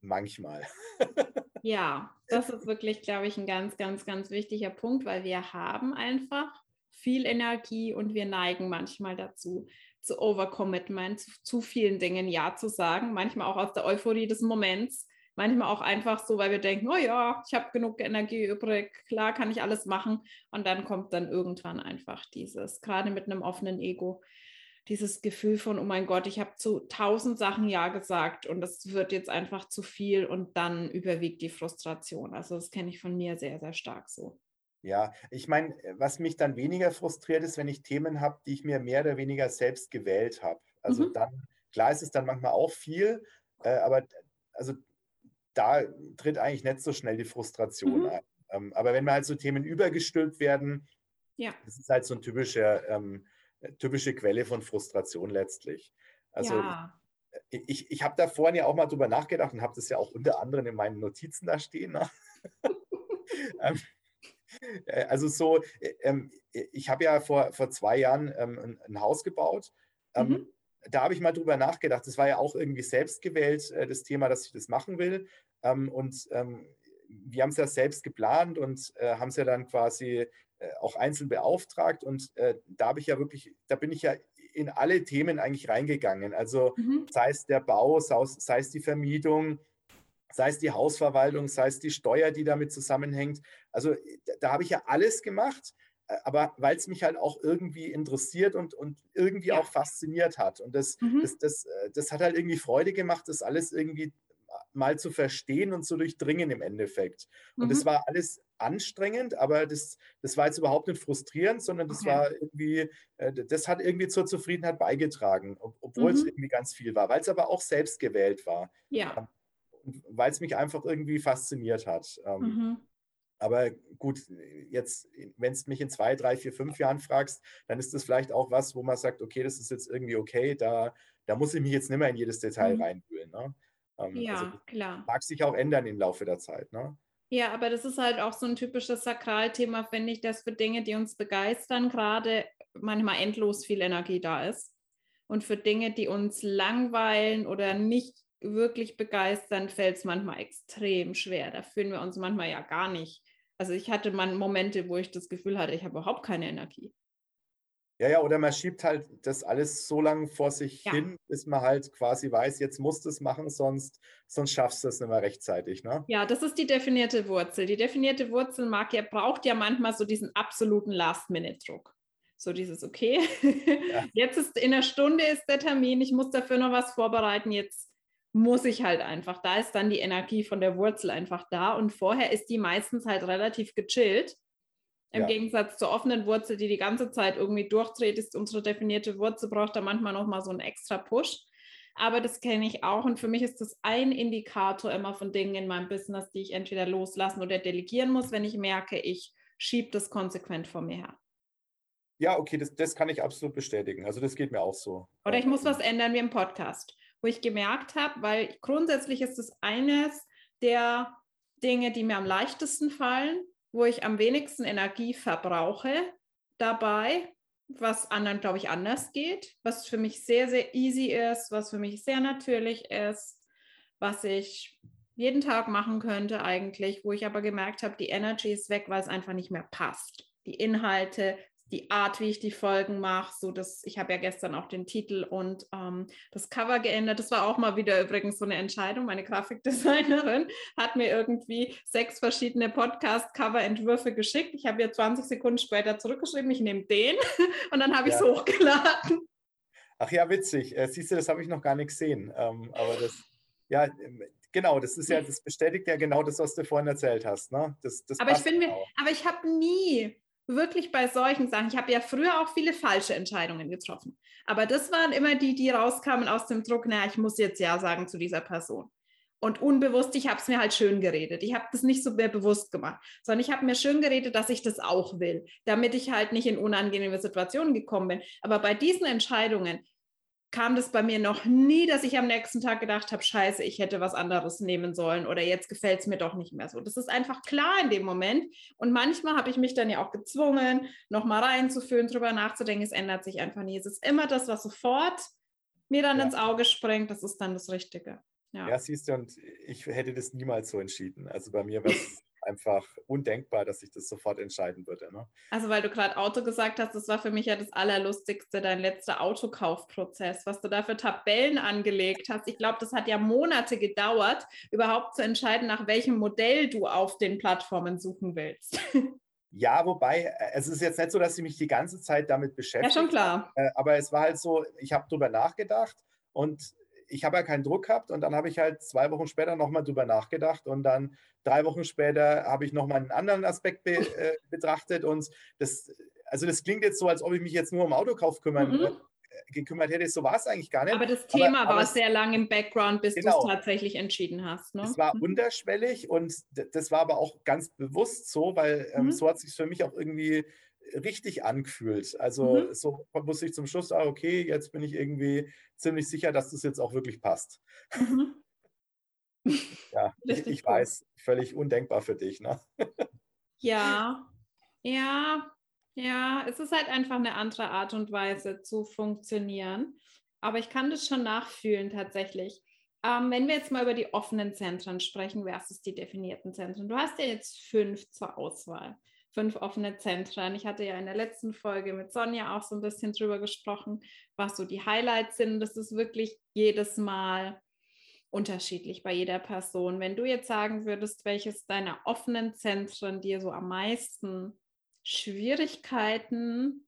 manchmal. Ja, das ist wirklich, glaube ich, ein ganz, ganz, ganz wichtiger Punkt, weil wir haben einfach viel Energie und wir neigen manchmal dazu, zu Overcommitment, zu, zu vielen Dingen Ja zu sagen, manchmal auch aus der Euphorie des Moments, manchmal auch einfach so, weil wir denken, oh ja, ich habe genug Energie übrig, klar kann ich alles machen und dann kommt dann irgendwann einfach dieses, gerade mit einem offenen Ego, dieses Gefühl von, oh mein Gott, ich habe zu tausend Sachen Ja gesagt und das wird jetzt einfach zu viel und dann überwiegt die Frustration. Also das kenne ich von mir sehr, sehr stark so. Ja, ich meine, was mich dann weniger frustriert ist, wenn ich Themen habe, die ich mir mehr oder weniger selbst gewählt habe. Also Mhm. dann, klar ist es dann manchmal auch viel, äh, aber also da tritt eigentlich nicht so schnell die Frustration Mhm. ein. Ähm, aber wenn mir halt so Themen übergestülpt werden, Ja, das ist halt so eine typische, ähm, typische Quelle von Frustration letztlich. Also ja. ich, ich, ich habe da vorhin ja auch mal drüber nachgedacht und habe das ja auch unter anderem in meinen Notizen da stehen. Ne? Ähm, äh, also so, äh, ähm, ich habe ja vor, vor zwei Jahren ähm, ein, Haus gebaut. Ähm, Mhm. Da habe ich mal drüber nachgedacht. Das war ja auch irgendwie selbst gewählt, äh, das Thema, dass ich das machen will. Und wir haben es ja selbst geplant und äh, haben es ja dann quasi äh, auch einzeln beauftragt. Und äh, da habe ich ja wirklich, da bin ich ja in alle Themen eigentlich reingegangen. Also Mhm. sei es der Bau, sei es die Vermietung, sei es die Hausverwaltung, sei es die Steuer, die damit zusammenhängt. Also da, habe ich ja alles gemacht, äh, aber weil es mich halt auch irgendwie interessiert und, und irgendwie Ja. auch fasziniert hat. Und das, Mhm. das, das, äh, das hat halt irgendwie Freude gemacht, das alles irgendwie mal zu verstehen und zu durchdringen im Endeffekt. Und das Mhm. war alles anstrengend, aber das, das war jetzt überhaupt nicht frustrierend, sondern das Okay. war irgendwie, äh, das hat irgendwie zur Zufriedenheit beigetragen, ob, obwohl es Mhm. irgendwie ganz viel war, weil es aber auch selbst gewählt war Ja. Weil es mich einfach irgendwie fasziniert hat. Ähm, Mhm. aber gut, jetzt, wenn es mich in zwei, drei, vier, fünf Jahren fragst, dann ist das vielleicht auch was, wo man sagt, okay, das ist jetzt irgendwie okay, da, da muss ich mich jetzt nicht mehr in jedes Detail Mhm. reinwühlen. Ne? Ähm, Ja, also klar. mag sich auch ändern im Laufe der Zeit. Ne? Ja, aber das ist halt auch so ein typisches Sakralthema, finde ich, dass für Dinge, die uns begeistern, gerade manchmal endlos viel Energie da ist. Und für Dinge, die uns langweilen oder nicht wirklich begeistern, fällt es manchmal extrem schwer. Da fühlen wir uns manchmal ja gar nicht. Also ich hatte mal Momente, wo ich das Gefühl hatte, ich habe überhaupt keine Energie. Ja, ja, oder man schiebt halt das alles so lange vor sich Ja. hin, bis man halt quasi weiß, jetzt musst du es machen, sonst, sonst schaffst du es nicht mehr rechtzeitig. Ne? Ja, das ist die definierte Wurzel. Die definierte Wurzel mag ja, braucht ja manchmal so diesen absoluten Last-Minute-Druck. So dieses, okay, Ja. jetzt ist in einer Stunde ist der Termin, ich muss dafür noch was vorbereiten, jetzt muss ich halt einfach. Da ist dann die Energie von der Wurzel einfach da und vorher ist die meistens halt relativ gechillt. Im Ja. Gegensatz zur offenen Wurzel, die die ganze Zeit irgendwie durchdreht, ist unsere definierte Wurzel, braucht da manchmal noch mal so einen extra Push. Aber das kenne ich auch und für mich ist das ein Indikator immer von Dingen in meinem Business, die ich entweder loslassen oder delegieren muss, wenn ich merke, ich schiebe das konsequent vor mir her. Ja, okay, das, das kann ich absolut bestätigen. Also das geht mir auch so. Oder ich muss was ändern wie im Podcast, wo ich gemerkt habe, weil grundsätzlich ist es eines der Dinge, die mir am leichtesten fallen, wo ich am wenigsten Energie verbrauche dabei, was anderen, glaube ich, anders geht, was für mich sehr, sehr easy ist, was für mich sehr natürlich ist, was ich jeden Tag machen könnte eigentlich, wo ich aber gemerkt habe, die Energy ist weg, weil es einfach nicht mehr passt. Die Inhalte, die Art, wie ich die Folgen mache, so dass ich habe ja gestern auch den Titel und ähm, das Cover geändert. Das war auch mal wieder übrigens so eine Entscheidung. Meine Grafikdesignerin hat mir irgendwie sechs verschiedene Podcast-Cover-Entwürfe geschickt. Ich habe ihr 20 Sekunden später zurückgeschrieben, ich nehme den und dann habe ich es Ja. hochgeladen. Ach ja, witzig. Äh, siehst du, das habe ich noch gar nicht gesehen. Ähm, aber das, ja, ähm, genau, das ist ja, das bestätigt ja genau das, was du vorhin erzählt hast. Ne? Das, das Aber ich passt finde, genau. aber ich habe nie wirklich bei solchen Sachen, ich habe ja früher auch viele falsche Entscheidungen getroffen. Aber das waren immer die, die rauskamen aus dem Druck, naja, ich muss jetzt Ja sagen zu dieser Person. Und unbewusst, ich habe es mir halt schön geredet. Ich habe das nicht so mehr bewusst gemacht, sondern ich habe mir schön geredet, dass ich das auch will, damit ich halt nicht in unangenehme Situationen gekommen bin. Aber bei diesen Entscheidungen kam das bei mir noch nie, dass ich am nächsten Tag gedacht habe, scheiße, ich hätte was anderes nehmen sollen oder jetzt gefällt es mir doch nicht mehr so. Das ist einfach klar in dem Moment. Und manchmal habe ich mich dann ja auch gezwungen, nochmal reinzuführen, drüber nachzudenken. Es ändert sich einfach nie. Es ist immer das, was sofort mir dann Ja. ins Auge springt, das ist dann das Richtige. Ja. Ja, siehst du, und ich hätte das niemals so entschieden. Also bei mir wäre es einfach undenkbar, dass ich das sofort entscheiden würde. Ne? Also weil du gerade Auto gesagt hast, das war für mich ja das Allerlustigste, dein letzter Autokaufprozess, was du da für Tabellen angelegt hast. Ich glaube, das hat ja Monate gedauert, überhaupt zu entscheiden, nach welchem Modell du auf den Plattformen suchen willst. Ja, wobei, äh, es ist jetzt nicht so, dass ich mich die ganze Zeit damit ja, beschäftige. schon klar. Äh, aber es war halt so, ich habe drüber nachgedacht und ich habe ja keinen Druck gehabt und dann habe ich halt zwei Wochen später nochmal drüber nachgedacht und dann drei Wochen später habe ich nochmal einen anderen Aspekt be, äh, betrachtet und das, also das klingt jetzt so, als ob ich mich jetzt nur um Autokauf kümmern mhm. Äh, gekümmert hätte. So war es eigentlich gar nicht. Aber das Thema aber, war aber sehr lang im Background, bis genau, du es tatsächlich entschieden hast. Ne? Es war mhm. unterschwellig und das war aber auch ganz bewusst so, weil ähm, mhm. so hat es sich für mich auch irgendwie richtig angefühlt. Also mhm. so muss ich zum Schluss sagen, okay, jetzt bin ich irgendwie ziemlich sicher, dass das jetzt auch wirklich passt. Mhm. ja, ich, ich weiß, völlig undenkbar für dich. Ne? ja, ja, ja, es ist halt einfach eine andere Art und Weise zu funktionieren. Aber ich kann das schon nachfühlen tatsächlich. Ähm, wenn wir jetzt mal über die offenen Zentren sprechen versus die definierten Zentren. Du hast ja jetzt fünf zur Auswahl fünf offene Zentren. Ich hatte ja in der letzten Folge mit Sonja auch so ein bisschen drüber gesprochen, was so die Highlights sind. Das ist wirklich jedes Mal unterschiedlich bei jeder Person. Wenn du jetzt sagen würdest, welches deiner offenen Zentren dir so am meisten Schwierigkeiten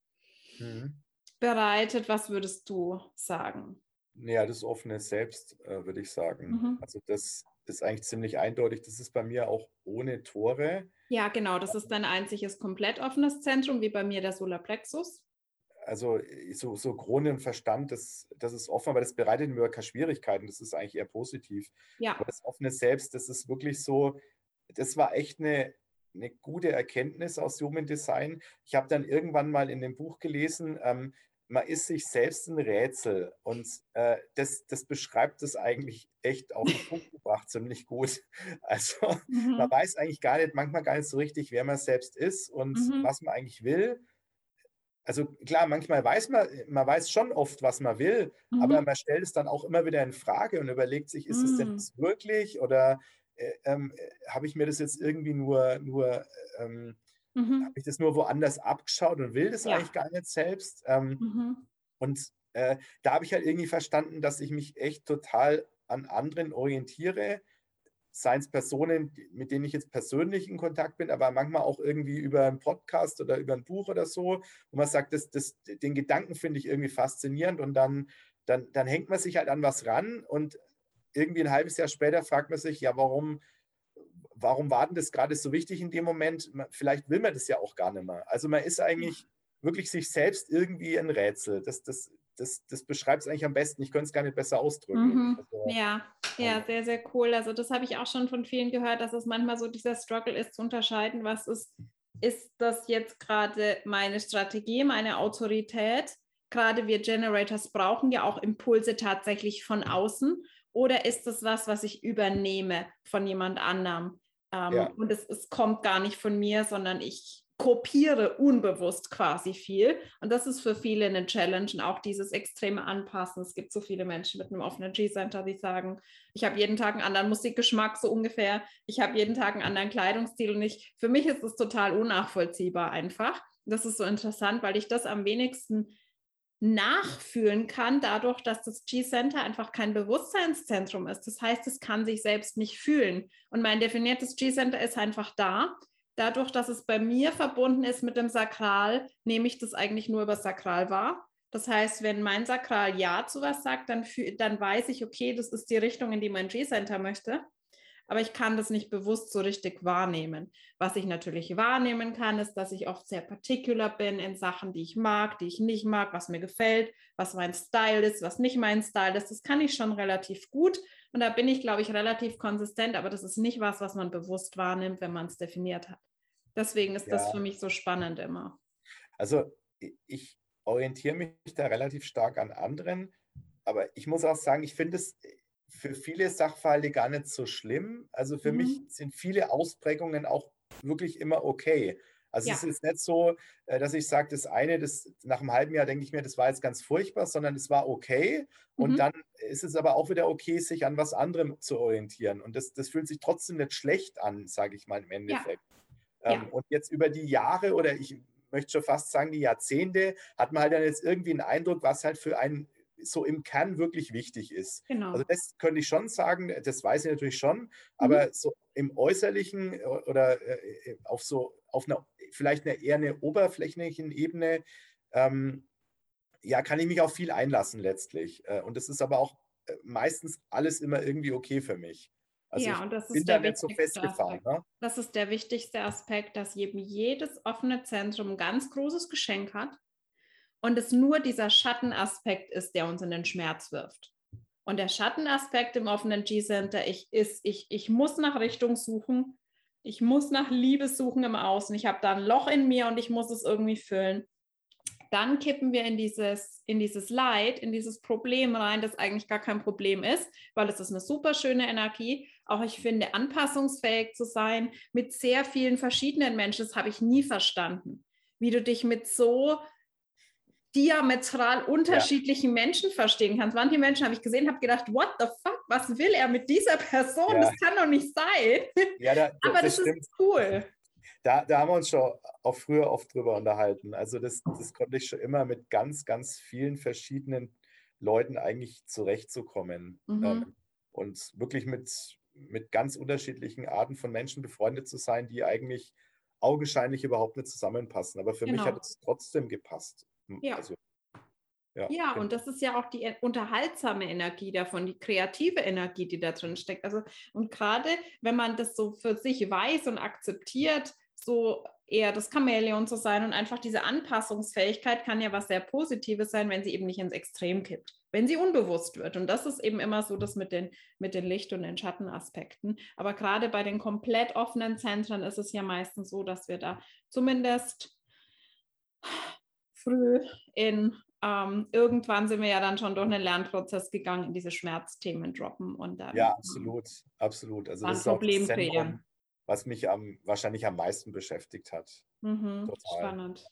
mhm. bereitet, was würdest du sagen? Ja, das offene Selbst, äh, würde ich sagen. Mhm. Also das ist eigentlich ziemlich eindeutig. Das ist bei mir auch ohne Tore. Ja, genau. Das ist dein einziges komplett offenes Zentrum, wie bei mir der Solarplexus. Also so, so Krone und Verstand, das, das ist offen, aber das bereitet mir keine Schwierigkeiten. Das ist eigentlich eher positiv. Ja. Aber das offene Selbst, das ist wirklich so, das war echt eine, eine gute Erkenntnis aus Human Design. Ich habe dann irgendwann mal in dem Buch gelesen, ähm, man ist sich selbst ein Rätsel. Und äh, das, das beschreibt es eigentlich echt auf den Punkt gebracht ziemlich gut. Also mhm. man weiß eigentlich gar nicht, manchmal gar nicht so richtig, wer man selbst ist und mhm. was man eigentlich will. Also klar, manchmal weiß man, man weiß schon oft, was man will, mhm. aber man stellt es dann auch immer wieder in Frage und überlegt sich, ist es denn mhm. das wirklich oder äh, ähm, äh, habe ich mir das jetzt irgendwie nur, nur ähm, Mhm. Habe ich das nur woanders abgeschaut und will das ja. eigentlich gar nicht selbst. Ähm, mhm. Und äh, da habe ich halt irgendwie verstanden, dass ich mich echt total an anderen orientiere. Seien es Personen, mit denen ich jetzt persönlich in Kontakt bin, aber manchmal auch irgendwie über einen Podcast oder über ein Buch oder so, wo man sagt, das, das, den Gedanken finde ich irgendwie faszinierend und dann, dann, dann hängt man sich halt an was ran und irgendwie ein halbes Jahr später fragt man sich, ja, warum, warum war denn das gerade so wichtig in dem Moment? Vielleicht will man das ja auch gar nicht mehr. Also man ist eigentlich wirklich sich selbst irgendwie ein Rätsel. Das, das, das, das beschreibt es eigentlich am besten. Ich könnte es gar nicht besser ausdrücken. Mhm. Also, ja, ja, sehr, sehr cool. Also das habe ich auch schon von vielen gehört, dass es manchmal so dieser Struggle ist, zu unterscheiden, was ist, ist das jetzt gerade meine Strategie, meine Autorität? Gerade wir Generators brauchen ja auch Impulse tatsächlich von außen. Oder ist das was, was ich übernehme von jemand anderem? Ähm, ja. Und es, es kommt gar nicht von mir, sondern ich kopiere unbewusst quasi viel. Und das ist für viele eine Challenge und auch dieses extreme Anpassen. Es gibt so viele Menschen mit einem offenen G-Center, die sagen, ich habe jeden Tag einen anderen Musikgeschmack so ungefähr. Ich habe jeden Tag einen anderen Kleidungsstil und ich, für mich ist es total unnachvollziehbar einfach. Das ist so interessant, weil ich das am wenigsten nachfühlen kann, dadurch, dass das G-Center einfach kein Bewusstseinszentrum ist. Das heißt, es kann sich selbst nicht fühlen. Und mein definiertes G-Center ist einfach da. Dadurch, dass es bei mir verbunden ist mit dem Sakral, nehme ich das eigentlich nur über Sakral wahr. Das heißt, wenn mein Sakral Ja zu was sagt, dann, dann weiß ich, okay, das ist die Richtung, in die mein G-Center möchte aber ich kann das nicht bewusst so richtig wahrnehmen. Was ich natürlich wahrnehmen kann, ist, dass ich oft sehr particular bin in Sachen, die ich mag, die ich nicht mag, was mir gefällt, was mein Style ist, was nicht mein Style ist. Das kann ich schon relativ gut und da bin ich, glaube ich, relativ konsistent, aber das ist nicht was, was man bewusst wahrnimmt, wenn man es definiert hat. Deswegen ist ja. das für mich so spannend immer. Also ich orientiere mich da relativ stark an anderen, aber ich muss auch sagen, ich finde es für viele Sachverhalte gar nicht so schlimm. Also für mhm. mich sind viele Ausprägungen auch wirklich immer okay. Also ja. es ist nicht so, äh, dass ich sage, das eine, das nach einem halben Jahr denke ich mir, das war jetzt ganz furchtbar, sondern es war okay. Und mhm. dann ist es aber auch wieder okay, sich an was anderem zu orientieren. Und das, das fühlt sich trotzdem nicht schlecht an, sage ich mal im Endeffekt. Ja. Ähm, ja. Und jetzt über die Jahre oder ich möchte schon fast sagen, die Jahrzehnte, hat man halt dann jetzt irgendwie einen Eindruck, was halt für einen so im Kern wirklich wichtig ist. Genau. Also das könnte ich schon sagen, das weiß ich natürlich schon, aber mhm. so im Äußerlichen äh, oder äh, äh, auf so, auf einer, vielleicht einer eher eine oberflächlichen Ebene, ähm, ja, kann ich mich auf viel einlassen letztlich. Und das ist aber auch meistens alles immer irgendwie okay für mich. Also ja, und das ist der da so festgefahren. Ne? Das ist der wichtigste Aspekt, dass eben jedes offene Zentrum ein ganz großes Geschenk hat und es nur dieser Schattenaspekt ist, der uns in den Schmerz wirft. Und der Schattenaspekt im offenen G-Center ich, ist, ich, ich muss nach Richtung suchen, ich muss nach Liebe suchen im Außen, ich habe da ein Loch in mir und ich muss es irgendwie füllen. Dann kippen wir in dieses, in dieses Leid, in dieses Problem rein, das eigentlich gar kein Problem ist, weil es ist eine super schöne Energie. Auch ich finde, anpassungsfähig zu sein mit sehr vielen verschiedenen Menschen, das habe ich nie verstanden. Wie du dich mit so diametral unterschiedlichen ja. Menschen verstehen kannst. Manche Menschen habe ich gesehen, habe gedacht, what the fuck, was will er mit dieser Person? Ja. Das kann doch nicht sein. Ja, da, Aber das, das ist cool. Da, da haben wir uns schon auch früher oft drüber unterhalten. Also das, das konnte ich schon immer mit ganz, ganz vielen verschiedenen Leuten eigentlich zurechtzukommen. Mhm. Ähm, und wirklich mit, mit ganz unterschiedlichen Arten von Menschen befreundet zu sein, die eigentlich augenscheinlich überhaupt nicht zusammenpassen. Aber für genau. mich hat es trotzdem gepasst. Ja. Also, ja, ja genau. und das ist ja auch die unterhaltsame Energie davon, die kreative Energie, die da drin steckt. Also, und gerade wenn man das so für sich weiß und akzeptiert, so eher das Chamäleon zu sein und einfach diese Anpassungsfähigkeit kann ja was sehr Positives sein, wenn sie eben nicht ins Extrem kippt, wenn sie unbewusst wird. Und das ist eben immer so das mit den, mit den Licht- und den Schattenaspekten. Aber gerade bei den komplett offenen Zentren ist es ja meistens so, dass wir da zumindest früh in ähm, irgendwann sind wir ja dann schon durch einen Lernprozess gegangen, in diese Schmerzthemen droppen und dann. Ja, absolut, absolut. Also das ist Problem auch das Zentrum, was mich am, wahrscheinlich am meisten beschäftigt hat. Mhm, spannend.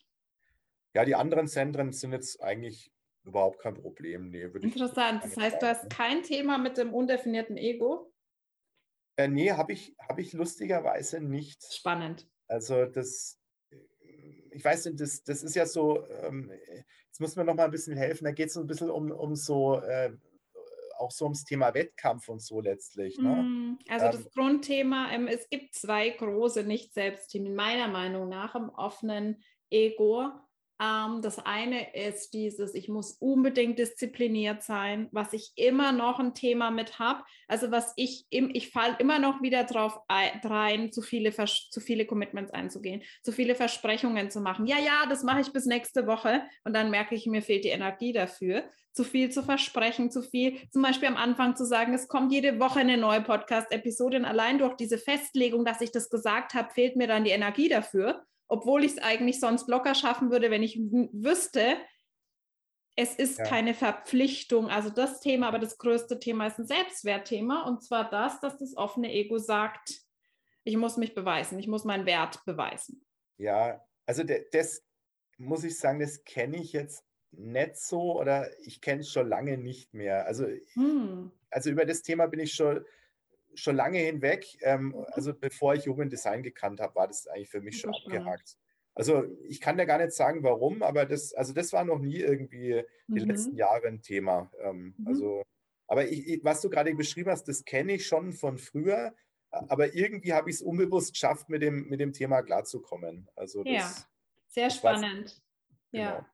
Ja, die anderen Zentren sind jetzt eigentlich überhaupt kein Problem. Nee, Interessant. Das heißt, du hast kein Thema mit dem undefinierten Ego? Äh, nee, habe ich, hab ich lustigerweise nicht. Spannend. Also das, ich weiß nicht, das, das ist ja so, ähm, jetzt muss man noch mal ein bisschen helfen, da geht es so ein bisschen um, um so, äh, auch so ums Thema Wettkampf und so letztlich. Ne? Mm, also ähm, das Grundthema, ähm, es gibt zwei große Nicht-Selbstthemen, meiner Meinung nach, im offenen Ego. Ähm, das eine ist dieses, ich muss unbedingt diszipliniert sein, was ich immer noch ein Thema mit habe. Also was ich, im, ich falle immer noch wieder drauf rein, zu viele, zu viele Commitments einzugehen, zu viele Versprechungen zu machen. Ja, ja, das mache ich bis nächste Woche und dann merke ich, mir fehlt die Energie dafür. Zu viel zu versprechen, zu viel, zum Beispiel am Anfang zu sagen, es kommt jede Woche eine neue Podcast-Episode und allein durch diese Festlegung, dass ich das gesagt habe, fehlt mir dann die Energie dafür obwohl ich es eigentlich sonst locker schaffen würde, wenn ich wüsste, es ist ja. keine Verpflichtung. Also das Thema, aber das größte Thema ist ein Selbstwertthema und zwar das, dass das offene Ego sagt, ich muss mich beweisen, ich muss meinen Wert beweisen. Ja, also das muss ich sagen, das kenne ich jetzt nicht so oder ich kenne es schon lange nicht mehr. Also, hm. also über das Thema bin ich schon schon lange hinweg. Ähm, mhm. also bevor ich Human Design gekannt habe, war das eigentlich für mich schon abgehakt. Also ich kann dir gar nicht sagen, warum, aber das, also das war noch nie irgendwie die mhm. letzten Jahre ein Thema. Ähm, mhm. Also, aber ich, was du gerade beschrieben hast, das kenne ich schon von früher, aber irgendwie habe ich es unbewusst geschafft, mit dem, mit dem Thema klarzukommen. Also das, ja, sehr spannend. Genau. Ja.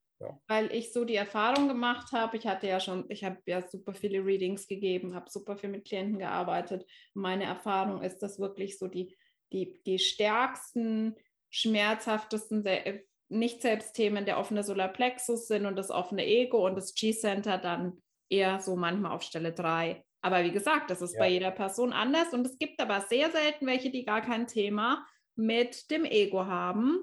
Weil ich so die Erfahrung gemacht habe, ich hatte ja schon, ich habe ja super viele Readings gegeben, habe super viel mit Klienten gearbeitet. Meine Erfahrung ist, dass wirklich so die, die, die stärksten, schmerzhaftesten Nicht-Selbstthemen der offene Solarplexus sind und das offene Ego und das G-Center dann eher so manchmal auf Stelle 3. Aber wie gesagt, das ist ja. bei jeder Person anders und es gibt aber sehr selten welche, die gar kein Thema mit dem Ego haben.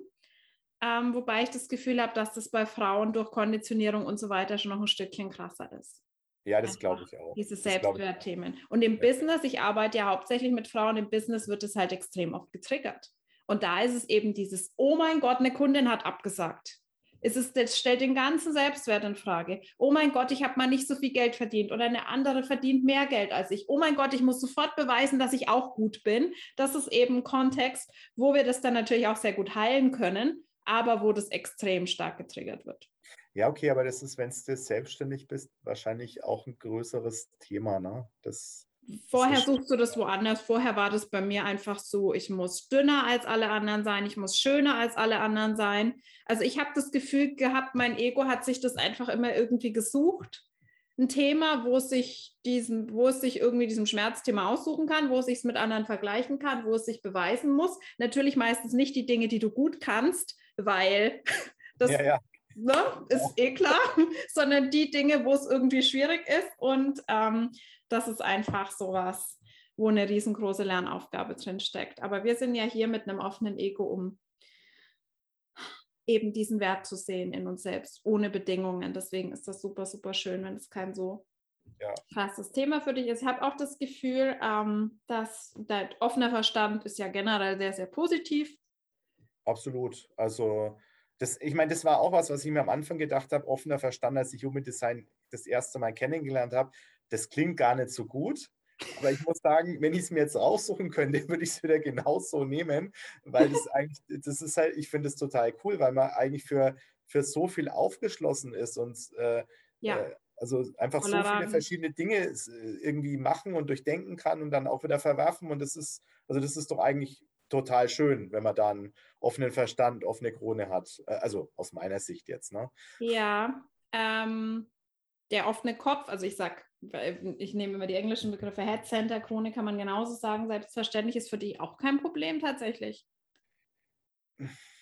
Ähm, wobei ich das Gefühl habe, dass das bei Frauen durch Konditionierung und so weiter schon noch ein Stückchen krasser ist. Ja, das glaube ich auch. Diese Selbstwertthemen. Und im ja. Business, ich arbeite ja hauptsächlich mit Frauen, im Business wird es halt extrem oft getriggert. Und da ist es eben dieses, oh mein Gott, eine Kundin hat abgesagt. Es ist, das stellt den ganzen Selbstwert in Frage. Oh mein Gott, ich habe mal nicht so viel Geld verdient oder eine andere verdient mehr Geld als ich. Oh mein Gott, ich muss sofort beweisen, dass ich auch gut bin. Das ist eben ein Kontext, wo wir das dann natürlich auch sehr gut heilen können aber wo das extrem stark getriggert wird. Ja, okay, aber das ist, wenn du selbstständig bist, wahrscheinlich auch ein größeres Thema, ne? Das, Vorher suchst du das woanders. Vorher war das bei mir einfach so, ich muss dünner als alle anderen sein, ich muss schöner als alle anderen sein. Also ich habe das Gefühl gehabt, mein Ego hat sich das einfach immer irgendwie gesucht. ein Thema, wo es sich diesen, wo es sich irgendwie diesem Schmerzthema aussuchen kann, wo es sich mit anderen vergleichen kann, wo es sich beweisen muss. Natürlich meistens nicht die Dinge, die du gut kannst, weil das ja, ja. Ne, ist eh klar, sondern die Dinge, wo es irgendwie schwierig ist. Und ähm, das ist einfach sowas, wo eine riesengroße Lernaufgabe drin steckt. Aber wir sind ja hier mit einem offenen Ego, um eben diesen Wert zu sehen in uns selbst, ohne Bedingungen. Deswegen ist das super, super schön, wenn es kein so ja. krasses Thema für dich ist. Ich habe auch das Gefühl, ähm, dass dein offener Verstand ist ja generell sehr, sehr positiv. Absolut. Also das, ich meine, das war auch was, was ich mir am Anfang gedacht habe, offener Verstand, als ich Human Design das erste Mal kennengelernt habe. Das klingt gar nicht so gut. Aber ich muss sagen, wenn ich es mir jetzt aussuchen könnte, würde ich es wieder genauso nehmen, weil das eigentlich, das ist halt, ich finde es total cool, weil man eigentlich für, für so viel aufgeschlossen ist und äh, ja. Äh, also einfach so viele verschiedene Dinge äh, irgendwie machen und durchdenken kann und dann auch wieder verwerfen. Und das ist, also das ist doch eigentlich total schön, wenn man da einen offenen Verstand, offene Krone hat. Äh, also aus meiner Sicht jetzt, ne? Ja, ähm, der offene Kopf, also ich sag ich nehme immer die englischen Begriffe Head Center, Krone kann man genauso sagen. Selbstverständlich ist für die auch kein Problem tatsächlich.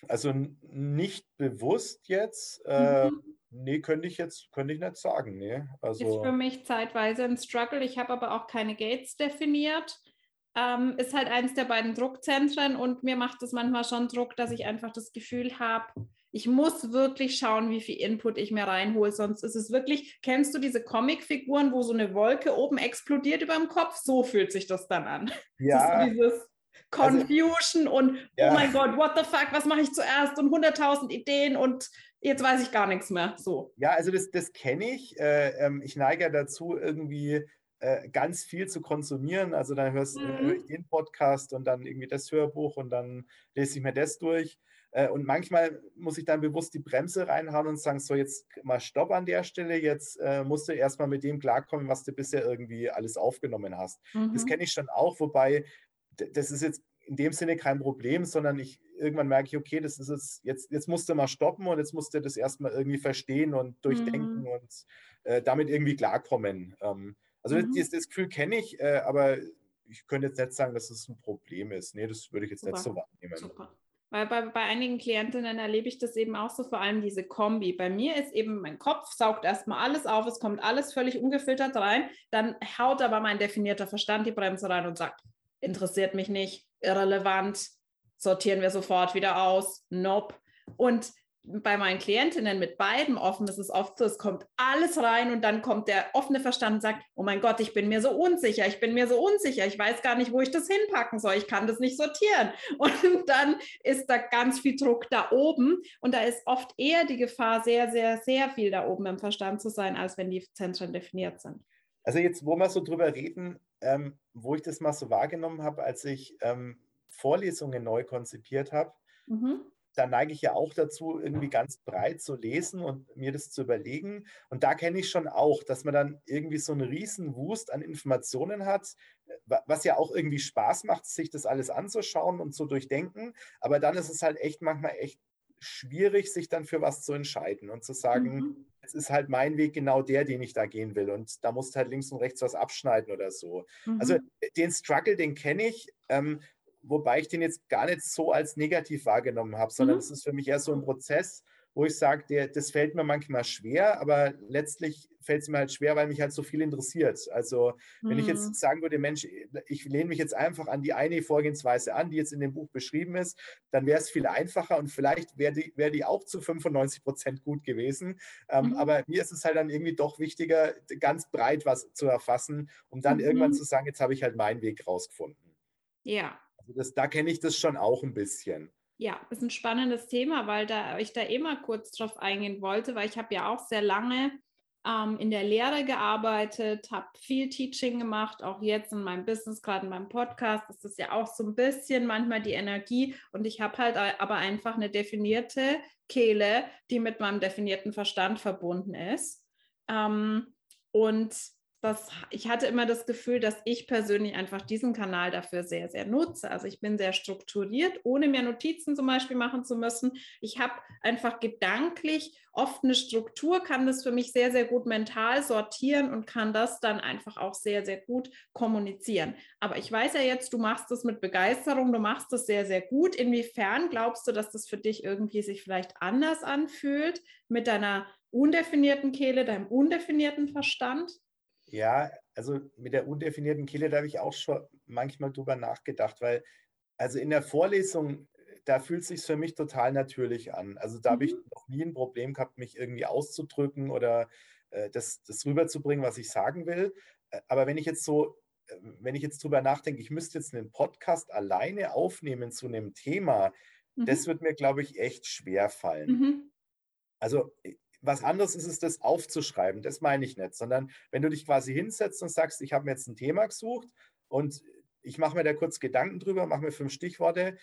Also nicht bewusst jetzt. Äh, mhm. nee, könnte ich jetzt könnte ich nicht sagen. Nee. Also, ist für mich zeitweise ein Struggle. Ich habe aber auch keine Gates definiert. Ähm, ist halt eins der beiden Druckzentren und mir macht es manchmal schon Druck, dass ich einfach das Gefühl habe, ich muss wirklich schauen, wie viel Input ich mir reinhole. Sonst ist es wirklich, kennst du diese Comicfiguren, wo so eine Wolke oben explodiert über dem Kopf? So fühlt sich das dann an. Ja. Das dieses Confusion also, und oh ja. oh mein Gott, what the fuck, was mache ich zuerst? Und 100.000 Ideen und jetzt weiß ich gar nichts mehr. So. Ja, also das, das kenne ich. Äh, ähm, ich neige dazu, irgendwie äh, ganz viel zu konsumieren. Also dann hörst, mhm. höre ich den Podcast und dann irgendwie das Hörbuch und dann lese ich mir das durch. Äh, und manchmal muss ich dann bewusst die Bremse reinhauen und sagen, so jetzt mal Stopp an der Stelle, jetzt äh, musst du erstmal mit dem klarkommen, was du bisher irgendwie alles aufgenommen hast. Mhm. Das kenne ich schon auch, wobei das ist jetzt in dem Sinne kein Problem, sondern ich irgendwann merke ich, okay, das ist jetzt, jetzt, jetzt musst du mal stoppen und jetzt musst du das erstmal irgendwie verstehen und durchdenken mhm. und äh, damit irgendwie klarkommen. Ähm, also mhm. das, das, Gefühl kenne ich, äh, aber ich könnte jetzt nicht sagen, dass es das ein Problem ist. Nee, das würde ich jetzt Super. nicht so wahrnehmen. Super. Weil bei, bei einigen Klientinnen erlebe ich das eben auch so, vor allem diese Kombi. Bei mir ist eben mein Kopf saugt erstmal alles auf, es kommt alles völlig ungefiltert rein, dann haut aber mein definierter Verstand die Bremse rein und sagt, interessiert mich nicht, irrelevant, sortieren wir sofort wieder aus, nope. Und bei meinen Klientinnen mit beiden offen ist es oft so, es kommt alles rein und dann kommt der offene Verstand und sagt, oh mein Gott, ich bin mir so unsicher, ich bin mir so unsicher, ich weiß gar nicht, wo ich das hinpacken soll, ich kann das nicht sortieren. Und dann ist da ganz viel Druck da oben und da ist oft eher die Gefahr, sehr, sehr, sehr viel da oben im Verstand zu sein, als wenn die Zentren definiert sind. Also jetzt, wo wir so drüber reden, ähm, wo ich das mal so wahrgenommen habe, als ich ähm, Vorlesungen neu konzipiert habe, mhm da neige ich ja auch dazu, irgendwie ganz breit zu lesen und mir das zu überlegen. Und da kenne ich schon auch, dass man dann irgendwie so einen riesen Wust an Informationen hat, was ja auch irgendwie Spaß macht, sich das alles anzuschauen und zu durchdenken. Aber dann ist es halt echt manchmal echt schwierig, sich dann für was zu entscheiden und zu sagen, mhm. es ist halt mein Weg genau der, den ich da gehen will. Und da musst du halt links und rechts was abschneiden oder so. Mhm. Also den Struggle, den kenne ich. Ähm, wobei ich den jetzt gar nicht so als negativ wahrgenommen habe, sondern mhm. es ist für mich eher so ein Prozess, wo ich sage, das fällt mir manchmal schwer, aber letztlich fällt es mir halt schwer, weil mich halt so viel interessiert. Also wenn mhm. ich jetzt mhm. sagen würde, Mensch, ich lehne mich jetzt einfach an die eine Vorgehensweise an, die jetzt in dem Buch beschrieben ist, dann wäre es viel einfacher und vielleicht wäre die, wär die auch zu 95 Prozent gut gewesen. Ähm, mhm. Aber mir ist es halt dann irgendwie doch wichtiger, ganz breit was zu erfassen, um dann mhm. irgendwann zu sagen, jetzt habe ich halt meinen Weg rausgefunden. Ja, also das, da kenne ich das schon auch ein bisschen. Ja, ist ein spannendes Thema, weil da ich da immer kurz drauf eingehen wollte, weil ich habe ja auch sehr lange ähm, in der Lehre gearbeitet, habe viel Teaching gemacht, auch jetzt in meinem Business, gerade in meinem Podcast, ist das ja auch so ein bisschen manchmal die Energie und ich habe halt aber einfach eine definierte Kehle, die mit meinem definierten Verstand verbunden ist. Ähm, und das, ich hatte immer das Gefühl, dass ich persönlich einfach diesen Kanal dafür sehr, sehr nutze. Also ich bin sehr strukturiert, ohne mir Notizen zum Beispiel machen zu müssen. Ich habe einfach gedanklich oft eine Struktur, kann das für mich sehr, sehr gut mental sortieren und kann das dann einfach auch sehr, sehr gut kommunizieren. Aber ich weiß ja jetzt, du machst das mit Begeisterung, du machst das sehr, sehr gut. Inwiefern glaubst du, dass das für dich irgendwie sich vielleicht anders anfühlt mit deiner undefinierten Kehle, deinem undefinierten Verstand? Ja, also mit der undefinierten Kehle, da habe ich auch schon manchmal drüber nachgedacht, weil also in der Vorlesung, da fühlt es sich für mich total natürlich an. Also da mhm. habe ich mhm. noch nie ein Problem gehabt, mich irgendwie auszudrücken oder äh, das, das rüberzubringen, was ich sagen will. Äh, aber wenn ich jetzt so, äh, wenn ich jetzt drüber nachdenke, ich müsste jetzt einen Podcast alleine aufnehmen zu einem Thema, mhm. das wird mir, glaube ich, echt schwer fallen. Mhm. Also was anderes ist es, das aufzuschreiben. Das meine ich nicht, sondern wenn du dich quasi hinsetzt und sagst, ich habe mir jetzt ein Thema gesucht und ich mache mir da kurz Gedanken drüber, mache mir fünf Stichworte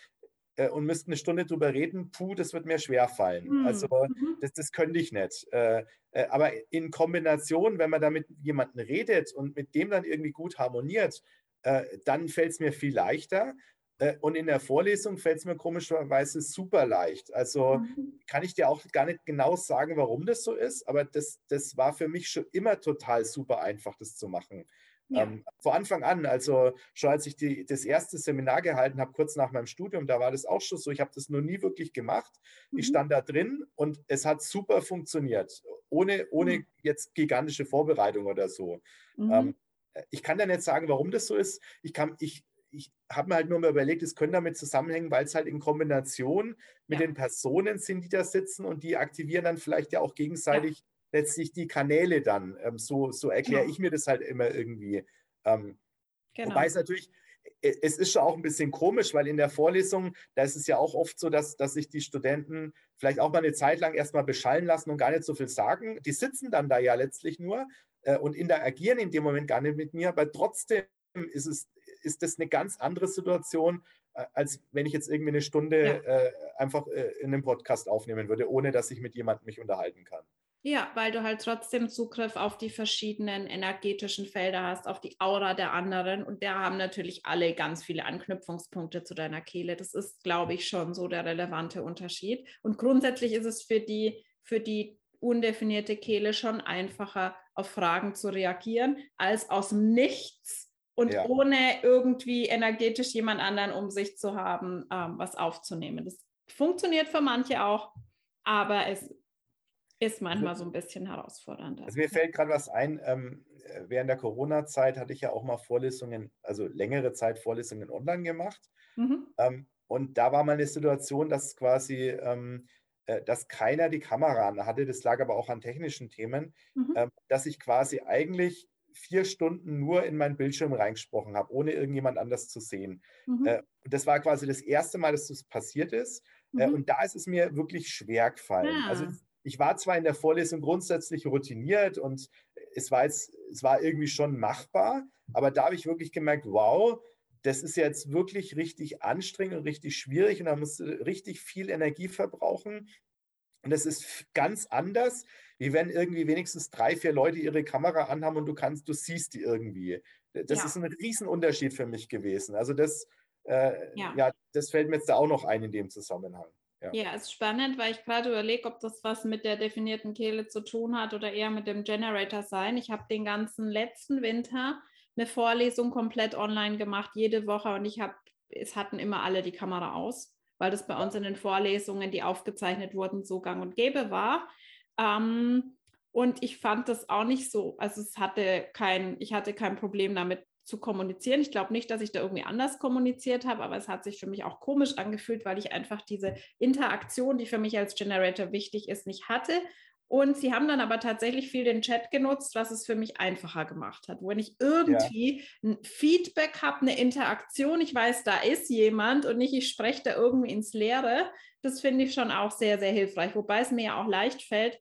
äh, und müsste eine Stunde drüber reden, puh, das wird mir schwer fallen. Mhm. Also mhm. das, das könnte ich nicht. Äh, äh, aber in Kombination, wenn man da mit jemandem redet und mit dem dann irgendwie gut harmoniert, äh, dann fällt es mir viel leichter. Äh, und in der Vorlesung fällt es mir komischerweise super leicht. Also mhm. kann ich dir auch gar nicht genau sagen, warum das so ist, aber das, das war für mich schon immer total super einfach, das zu machen. Ja. Ähm, von Anfang an, also schon als ich die, das erste Seminar gehalten habe, kurz nach meinem Studium, da war das auch schon so. Ich habe das noch nie wirklich gemacht. Mhm. Ich stand da drin und es hat super funktioniert, ohne, ohne mhm. jetzt gigantische Vorbereitung oder so. Mhm. Ähm, ich kann da nicht sagen, warum das so ist. Ich, kann, ich, ich habe mir halt nur mal überlegt, es könnte damit zusammenhängen, weil es halt in Kombination mit ja. den Personen sind, die da sitzen und die aktivieren dann vielleicht ja auch gegenseitig ja. letztlich die Kanäle dann. Ähm, so so erkläre genau. ich mir das halt immer irgendwie. Ähm, genau. Wobei es natürlich, e, es ist schon auch ein bisschen komisch, weil in der Vorlesung, da ist es ja auch oft so, dass, dass sich die Studenten vielleicht auch mal eine Zeit lang erstmal beschallen lassen und gar nicht so viel sagen. Die sitzen dann da ja letztlich nur äh, und interagieren in dem Moment gar nicht mit mir, aber trotzdem ist es ist das eine ganz andere Situation, äh, als wenn ich jetzt irgendwie eine Stunde ja. äh, einfach äh, in einem Podcast aufnehmen würde, ohne dass ich mit jemandem mich unterhalten kann. Ja, weil du halt trotzdem Zugriff auf die verschiedenen energetischen Felder hast, auf die Aura der anderen. Und da haben natürlich alle ganz viele Anknüpfungspunkte zu deiner Kehle. Das ist, glaube ich, schon so der relevante Unterschied. Und grundsätzlich ist es für die, für die undefinierte Kehle schon einfacher, auf Fragen zu reagieren, als aus dem Nichts und ja. ohne irgendwie energetisch jemand anderen um sich zu haben, ähm, was aufzunehmen. Das funktioniert für manche auch, aber es ist manchmal also, so ein bisschen herausfordernder. Also mir fällt gerade was ein, ähm, während der Corona-Zeit hatte ich ja auch mal Vorlesungen, also längere Zeit Vorlesungen online gemacht. Mhm. Ähm, und da war mal eine Situation, dass quasi, ähm, äh, dass keiner die Kamera an hatte, das lag aber auch an technischen Themen, mhm. Ähm, dass ich quasi eigentlich vier Stunden nur in meinen Bildschirm reingesprochen habe, ohne irgendjemand anders zu sehen. Mhm. Äh, das war quasi das erste Mal, dass das passiert ist. Äh, mhm. und da ist es mir wirklich schwer gefallen. Ja. Also ich war zwar in der Vorlesung grundsätzlich routiniert und es war jetzt, es war irgendwie schon machbar, aber da habe ich wirklich gemerkt, wow, das ist jetzt wirklich richtig anstrengend und richtig schwierig und da musst du richtig viel Energie verbrauchen. Und das ist ganz anders, wie wenn irgendwie wenigstens drei, vier Leute ihre Kamera anhaben und du kannst, du siehst die irgendwie. Das ja. ist ein Riesenunterschied für mich gewesen. Also das, äh, ja. ja. das fällt mir jetzt da auch noch ein in dem Zusammenhang. Ja, ja ist spannend, weil ich gerade überlege, ob das was mit der definierten Kehle zu tun hat oder eher mit dem Generator sein. Ich habe den ganzen letzten Winter eine Vorlesung komplett online gemacht, jede Woche und ich habe, es hatten immer alle die Kamera aus weil das bei uns in den Vorlesungen, die aufgezeichnet wurden, so gang und gäbe war. Ähm, und ich fand das auch nicht so, also es hatte kein, ich hatte kein Problem damit zu kommunizieren. Ich glaube nicht, dass ich da irgendwie anders kommuniziert habe, aber es hat sich für mich auch komisch angefühlt, weil ich einfach diese Interaktion, die für mich als Generator wichtig ist, nicht hatte. Und sie haben dann aber tatsächlich viel den Chat genutzt, was es für mich einfacher gemacht hat. Wenn ich irgendwie ja. ein Feedback habe, eine Interaktion, ich weiß, da ist jemand und nicht, ich spreche da irgendwie ins Leere, das finde ich schon auch sehr, sehr hilfreich. Wobei es mir ja auch leicht fällt,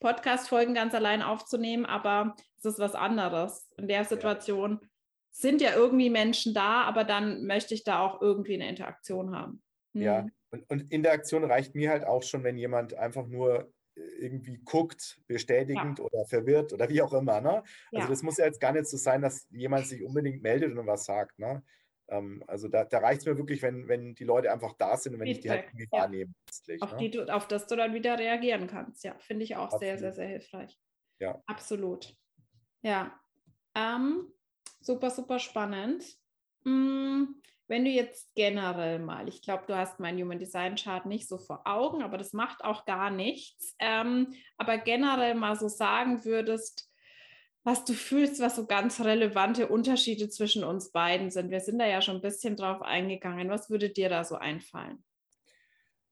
Podcast-Folgen ganz allein aufzunehmen, aber es ist was anderes. In der Situation ja. sind ja irgendwie Menschen da, aber dann möchte ich da auch irgendwie eine Interaktion haben. Hm. Ja, und, und Interaktion reicht mir halt auch schon, wenn jemand einfach nur irgendwie guckt, bestätigend ja. oder verwirrt oder wie auch immer. Ne? Also ja. das muss ja jetzt gar nicht so sein, dass jemand sich unbedingt meldet und was sagt. Ne? Ähm, also da, da reicht es mir wirklich, wenn, wenn die Leute einfach da sind und wenn Feedback. ich die halt irgendwie ja. wahrnehme. Auf, ne? die du, auf das du dann wieder reagieren kannst. Ja, finde ich auch Absolut. sehr, sehr, sehr hilfreich. Ja. Absolut. Ja. Ähm, super, super spannend. Hm, wenn du jetzt generell mal, ich glaube, du hast meinen Human Design Chart nicht so vor Augen, aber das macht auch gar nichts. Ähm, aber generell mal so sagen würdest, was du fühlst, was so ganz relevante Unterschiede zwischen uns beiden sind. Wir sind da ja schon ein bisschen drauf eingegangen. Was würde dir da so einfallen?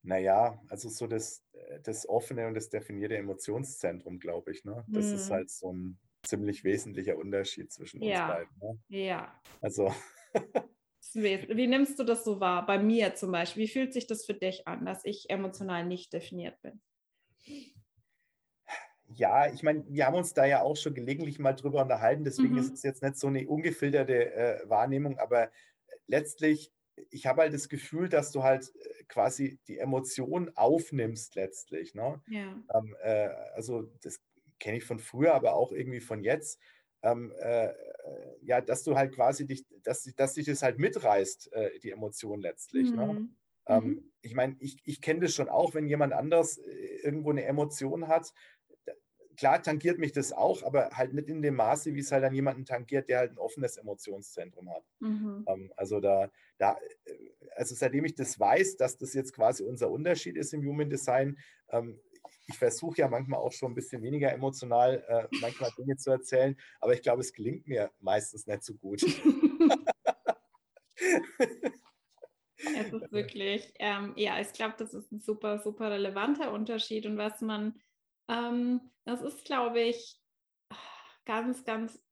Naja, also so das, das offene und das definierte Emotionszentrum, glaube ich. Ne? Das hm. ist halt so ein ziemlich wesentlicher Unterschied zwischen uns ja. beiden. Ne? Ja. Also. Wie nimmst du das so wahr? Bei mir zum Beispiel. Wie fühlt sich das für dich an, dass ich emotional nicht definiert bin? Ja, ich meine, wir haben uns da ja auch schon gelegentlich mal drüber unterhalten, deswegen mhm. ist es jetzt nicht so eine ungefilterte äh, Wahrnehmung, aber letztlich, ich habe halt das Gefühl, dass du halt äh, quasi die Emotion aufnimmst letztlich. Ne? Ja. Ähm, äh, also das kenne ich von früher, aber auch irgendwie von jetzt. Ähm, äh, ja, dass du halt quasi dich, dass, dass dich das halt mitreißt, äh, die Emotion letztlich. Ne? Mhm. Ne? Ähm, mhm. ich meine, ich, ich kenne das schon auch, wenn jemand anders äh, irgendwo eine Emotion hat, klar tangiert mich das auch, aber halt nicht in dem Maße, wie es halt an jemanden tangiert, der halt ein offenes Emotionszentrum hat. Mhm. Ähm, also da, da, äh, also seitdem ich das weiß, dass das jetzt quasi unser Unterschied ist im Human Design, ähm, ich versuche ja manchmal auch schon ein bisschen weniger emotional äh, manchmal Dinge zu erzählen, aber ich glaube, es gelingt mir meistens nicht so gut. es ist wirklich, ähm, ja, ich glaube, das ist ein super, super relevanter Unterschied und was man ähm, das ist, glaube ich, ganz, ganz,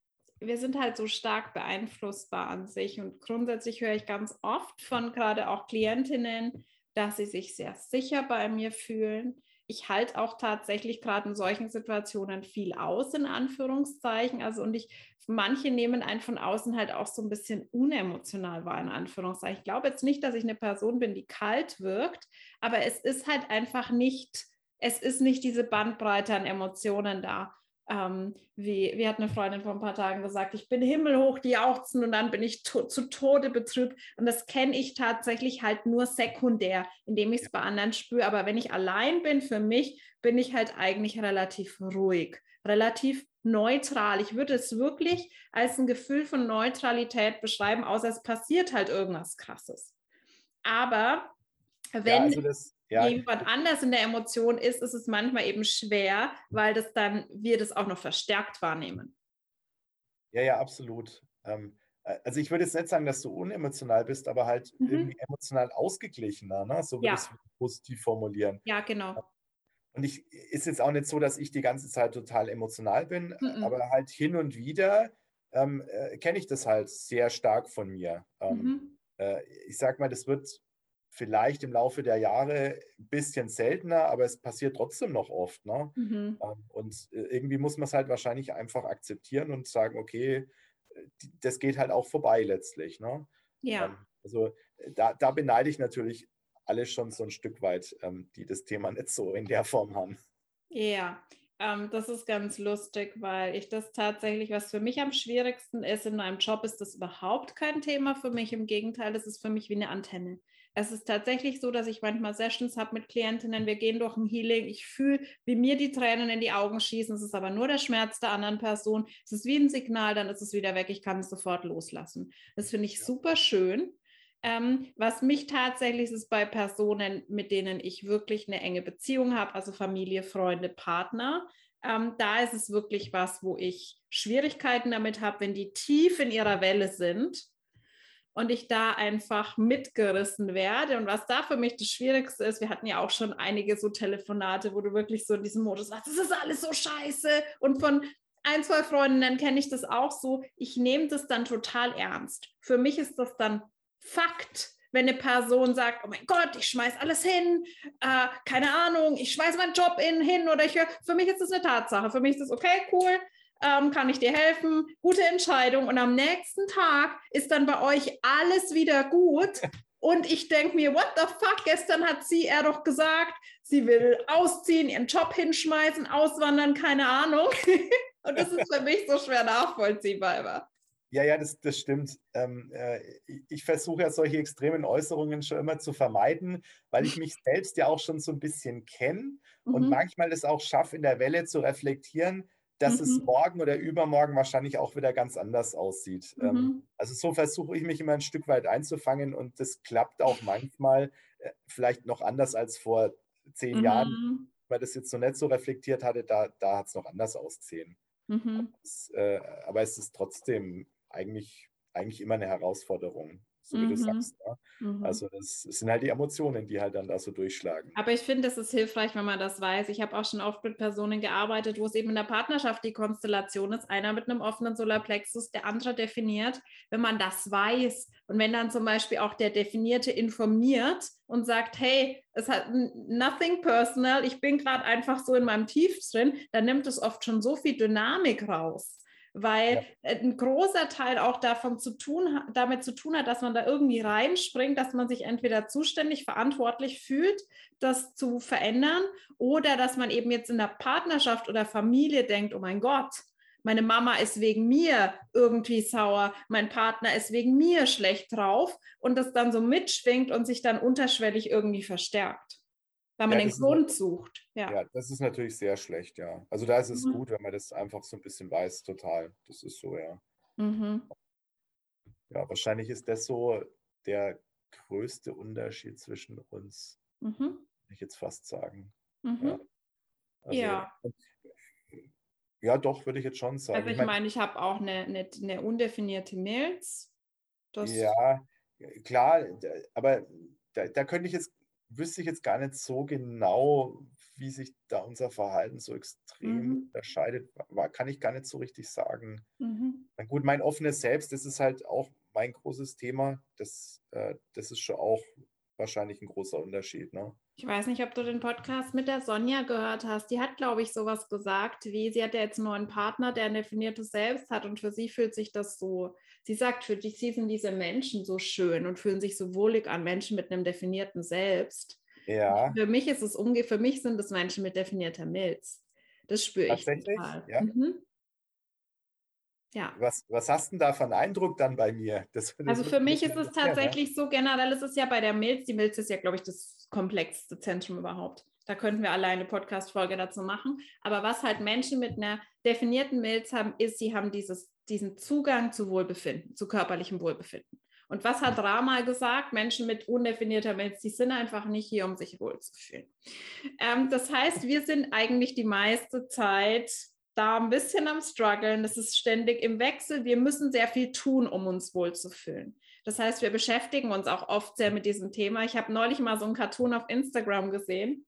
wir sind halt so stark beeinflussbar an sich und grundsätzlich höre ich ganz oft von gerade auch Klientinnen, dass sie sich sehr sicher bei mir fühlen. Ich halte auch tatsächlich gerade in solchen Situationen viel aus, in Anführungszeichen. Also, und ich, manche nehmen einen von außen halt auch so ein bisschen unemotional wahr, in Anführungszeichen. Ich glaube jetzt nicht, dass ich eine Person bin, die kalt wirkt, aber es ist halt einfach nicht es ist nicht diese Bandbreite an Emotionen da. Ähm, wie, wie hat eine Freundin vor ein paar Tagen gesagt, ich bin himmelhoch jauchzen und dann bin ich to zu Tode betrübt. Und das kenne ich tatsächlich halt nur sekundär, indem ich es bei anderen spüre. Aber wenn ich allein bin, für mich, bin ich halt eigentlich relativ ruhig, relativ neutral. Ich würde es wirklich als ein Gefühl von Neutralität beschreiben, außer es passiert halt irgendwas Krasses. Aber wenn ja, also das, ja. jemand anders in der Emotion ist, ist es manchmal eben schwer, weil das dann wir das auch noch verstärkt wahrnehmen. Ja, ja, absolut. Ähm, äh, also ich würde jetzt nicht sagen, dass du unemotional bist, aber halt mhm. irgendwie emotional ausgeglichener, ne? so würde ja. ich es positiv formulieren. Ja, genau. Und ich ist jetzt auch nicht so, dass ich die ganze Zeit total emotional bin, mhm. aber halt hin und wieder ähm, äh, kenne ich das halt sehr stark von mir. Ähm, mhm. äh, ich sag mal, das wird vielleicht im Laufe der Jahre ein bisschen seltener, aber es passiert trotzdem noch oft. Ne? Mhm. Ähm, und äh, irgendwie muss man es halt wahrscheinlich einfach akzeptieren und sagen, okay, das geht halt auch vorbei letztlich. Ne? Ja. Ähm, also äh, da, da beneide ich natürlich alle schon so ein Stück weit, ähm, die das Thema nicht so in der Form haben. Ja, ähm, das ist ganz lustig, weil ich das tatsächlich, was für mich am schwierigsten ist in meinem Job, ist das überhaupt kein Thema für mich. Im Gegenteil, das ist für mich wie eine Antenne. Es ist tatsächlich so, dass ich manchmal Sessions habe mit Klientinnen, wir gehen durch ein Healing, ich fühle, wie mir die Tränen in die Augen schießen, es ist aber nur der Schmerz der anderen Person, es ist wie ein Signal, dann ist es wieder weg, ich kann es sofort loslassen. Das finde ich super schön. Ähm, was mich tatsächlich ist bei Personen, mit denen ich wirklich eine enge Beziehung habe, also Familie, Freunde, Partner, ähm, da ist es wirklich was, wo ich Schwierigkeiten damit habe, wenn die tief in ihrer Welle sind und ich da einfach mitgerissen werde. Und was da für mich das Schwierigste ist, wir hatten ja auch schon einige so Telefonate, wo du wirklich so in diesem Modus warst, das ist alles so scheiße. Und von ein, zwei Freundinnen kenne ich das auch so. Ich nehme das dann total ernst. Für mich ist das dann Fakt, wenn eine Person sagt, oh mein Gott, ich schmeiß alles hin, äh, keine Ahnung, ich schmeiß meinen Job in, hin oder ich höre, für mich ist das eine Tatsache. Für mich ist das okay, cool, ähm, kann ich dir helfen? Gute Entscheidung. Und am nächsten Tag ist dann bei euch alles wieder gut. Und ich denke mir, what the fuck, gestern hat sie er doch gesagt, sie will ausziehen, ihren Job hinschmeißen, auswandern, keine Ahnung. Und das ist für mich so schwer nachvollziehbar immer. Ja, ja, das, das stimmt. Ähm, äh, ich versuche ja solche extremen Äußerungen schon immer zu vermeiden, weil ich mich selbst ja auch schon so ein bisschen kenne mhm. und manchmal das auch schaffe, in der Welle zu reflektieren, dass mhm. es morgen oder übermorgen wahrscheinlich auch wieder ganz anders aussieht. Ähm, mhm. also so versuche ich mich immer ein Stück weit einzufangen und das klappt auch manchmal äh, vielleicht noch anders als vor zehn Jahren, mhm. weil das jetzt so nicht so reflektiert hatte, da, da hat es noch anders ausgesehen. Mhm. Das, äh, aber es ist trotzdem eigentlich, eigentlich immer eine Herausforderung so wie mhm. du sagst. Ja? Mhm. Also das, das, sind halt die Emotionen, die halt dann da so durchschlagen. Aber ich finde, es ist hilfreich, wenn man das weiß. Ich habe auch schon oft mit Personen gearbeitet, wo es eben in der Partnerschaft die Konstellation ist, einer mit einem offenen Solarplexus, der andere definiert. Wenn man das weiß und wenn dann zum Beispiel auch der Definierte informiert und sagt, hey, es hat nothing personal, ich bin gerade einfach so in meinem Tief drin, dann nimmt es oft schon so viel Dynamik raus weil ja. ein großer Teil auch davon zu tun, damit zu tun hat, dass man da irgendwie reinspringt, dass man sich entweder zuständig verantwortlich fühlt, das zu verändern, oder dass man eben jetzt in der Partnerschaft oder Familie denkt, oh mein Gott, meine Mama ist wegen mir irgendwie sauer, mein Partner ist wegen mir schlecht drauf und das dann so mitschwingt und sich dann unterschwellig irgendwie verstärkt weil man ja, den Grund ist, sucht. Ja. ja, das ist natürlich sehr schlecht, ja. Also da ist es mhm. gut, wenn man das einfach so ein bisschen weiß, total. Das ist so, ja. Mhm. Ja, wahrscheinlich ist das so der größte Unterschied zwischen uns, mhm. würde ich jetzt fast sagen. Mhm. Ja. Also, ja. ja. doch, würde ich jetzt schon sagen. Also ich meine, ich, mein, ich habe auch eine, eine, eine, undefinierte Milz. Das ja, klar, aber da, da könnte ich jetzt wüsste ich jetzt gar nicht so genau, wie sich da unser Verhalten so extrem mhm. unterscheidet. War, kann ich gar nicht so richtig sagen. Mhm. Na gut, mein offenes Selbst, das ist halt auch mein großes Thema. Das, äh, das ist schon auch wahrscheinlich ein großer Unterschied. Ne? Ich weiß nicht, ob du den Podcast mit der Sonja gehört hast. Die hat, glaube ich, sowas gesagt, wie sie hat ja jetzt nur einen Partner, der ein definiertes Selbst hat und für sie fühlt sich das so, sie sagt, für sie sind diese Menschen so schön und fühlen sich so wohlig an, Menschen mit einem definierten Selbst. Ja. Für mich ist es umge für mich sind es Menschen mit definierter Milz. Das spüre ich total. Ja. Mhm. Ja. Was, was hast du denn da einen Eindruck dann bei mir? Das, das also für mich ist es tatsächlich ja, so generell, es ist ja bei der Milz, die Milz ist ja, glaube ich, das komplexeste Zentrum überhaupt. Da könnten wir alleine eine Podcast-Folge dazu machen. Aber was halt Menschen mit einer definierten Milz haben, ist, sie haben dieses, diesen Zugang zu Wohlbefinden, zu körperlichem Wohlbefinden. Und was hat Rama gesagt? Menschen mit undefinierter Milz, die sind einfach nicht hier, um sich wohlzufühlen. Ähm, das heißt, wir sind eigentlich die meiste Zeit da ein bisschen am struggeln. Das ist ständig im Wechsel. Wir müssen sehr viel tun, um uns wohlzufühlen. Das heißt, wir beschäftigen uns auch oft sehr mit diesem Thema. Ich habe neulich mal so einen Cartoon auf Instagram gesehen.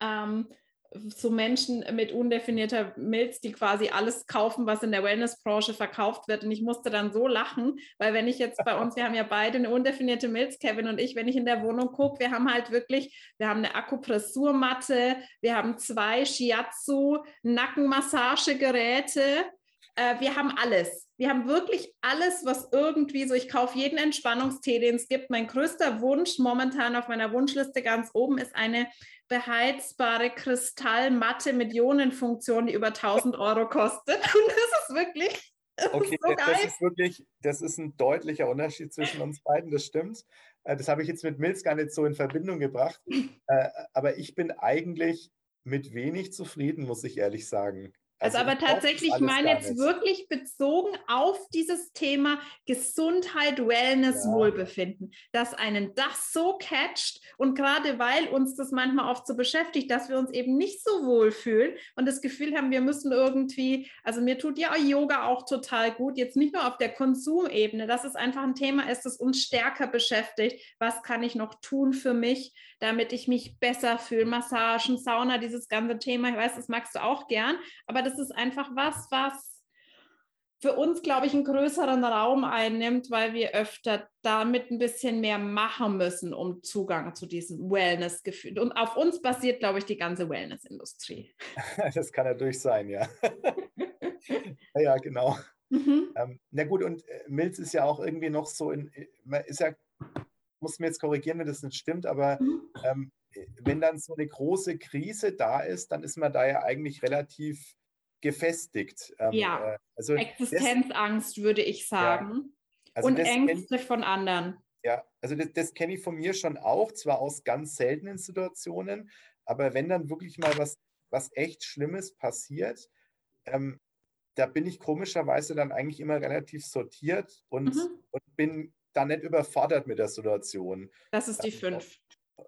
Ähm, so Menschen mit undefinierter Milz, die quasi alles kaufen, was in der Wellnessbranche verkauft wird. Und ich musste dann so lachen, weil wenn ich jetzt bei uns, wir haben ja beide eine undefinierte Milz, Kevin und ich, wenn ich in der Wohnung gucke, wir haben halt wirklich, wir haben eine Akupressurmatte, wir haben zwei Shiatsu Nackenmassagegeräte, äh, wir haben alles. Wir haben wirklich alles, was irgendwie so, ich kaufe jeden Entspannungstee, den es gibt. Mein größter Wunsch momentan auf meiner Wunschliste ganz oben ist eine beheizbare Kristallmatte mit Ionenfunktion, die über 1000 Euro kostet. Und das ist wirklich. Das okay, ist so das ist wirklich, das ist ein deutlicher Unterschied zwischen uns beiden, das stimmt. Äh, das habe ich jetzt mit Milz gar nicht so in Verbindung gebracht. Äh, aber ich bin eigentlich mit wenig zufrieden, muss ich ehrlich sagen. Also, also aber tatsächlich, ich meine jetzt wirklich bezogen auf dieses Thema Gesundheit, Wellness, ja. Wohlbefinden, dass einen das so catcht und gerade weil uns das manchmal oft so beschäftigt, dass wir uns eben nicht so wohl fühlen und das Gefühl haben, wir müssen irgendwie, also mir tut ja Yoga auch total gut, jetzt nicht nur auf der Konsumebene, dass es einfach ein Thema ist, das uns stärker beschäftigt. Was kann ich noch tun für mich, damit ich mich besser fühle? Massagen, Sauna, dieses ganze Thema, ich weiß, das magst du auch gern, aber das ist einfach was, was für uns, glaube ich, einen größeren Raum einnimmt, weil wir öfter damit ein bisschen mehr machen müssen, um Zugang zu diesem Wellness-Gefühl. Und auf uns basiert, glaube ich, die ganze Wellness-Industrie. Das kann natürlich sein, ja. ja, genau. Mhm. Ähm, na gut, und äh, Milz ist ja auch irgendwie noch so in, ist ja muss mir jetzt korrigieren, wenn das nicht stimmt, aber mhm. ähm, wenn dann so eine große Krise da ist, dann ist man da ja eigentlich relativ gefestigt. Ähm, ja, äh, also Existenzangst das, würde ich sagen. Ja, also und Ängste ich, von anderen. Ja, also das, das kenne ich von mir schon auch, zwar aus ganz seltenen Situationen, aber wenn dann wirklich mal was, was echt Schlimmes passiert, ähm, da bin ich komischerweise dann eigentlich immer relativ sortiert und, mhm. und bin da nicht überfordert mit der Situation. Das ist die ähm, fünf.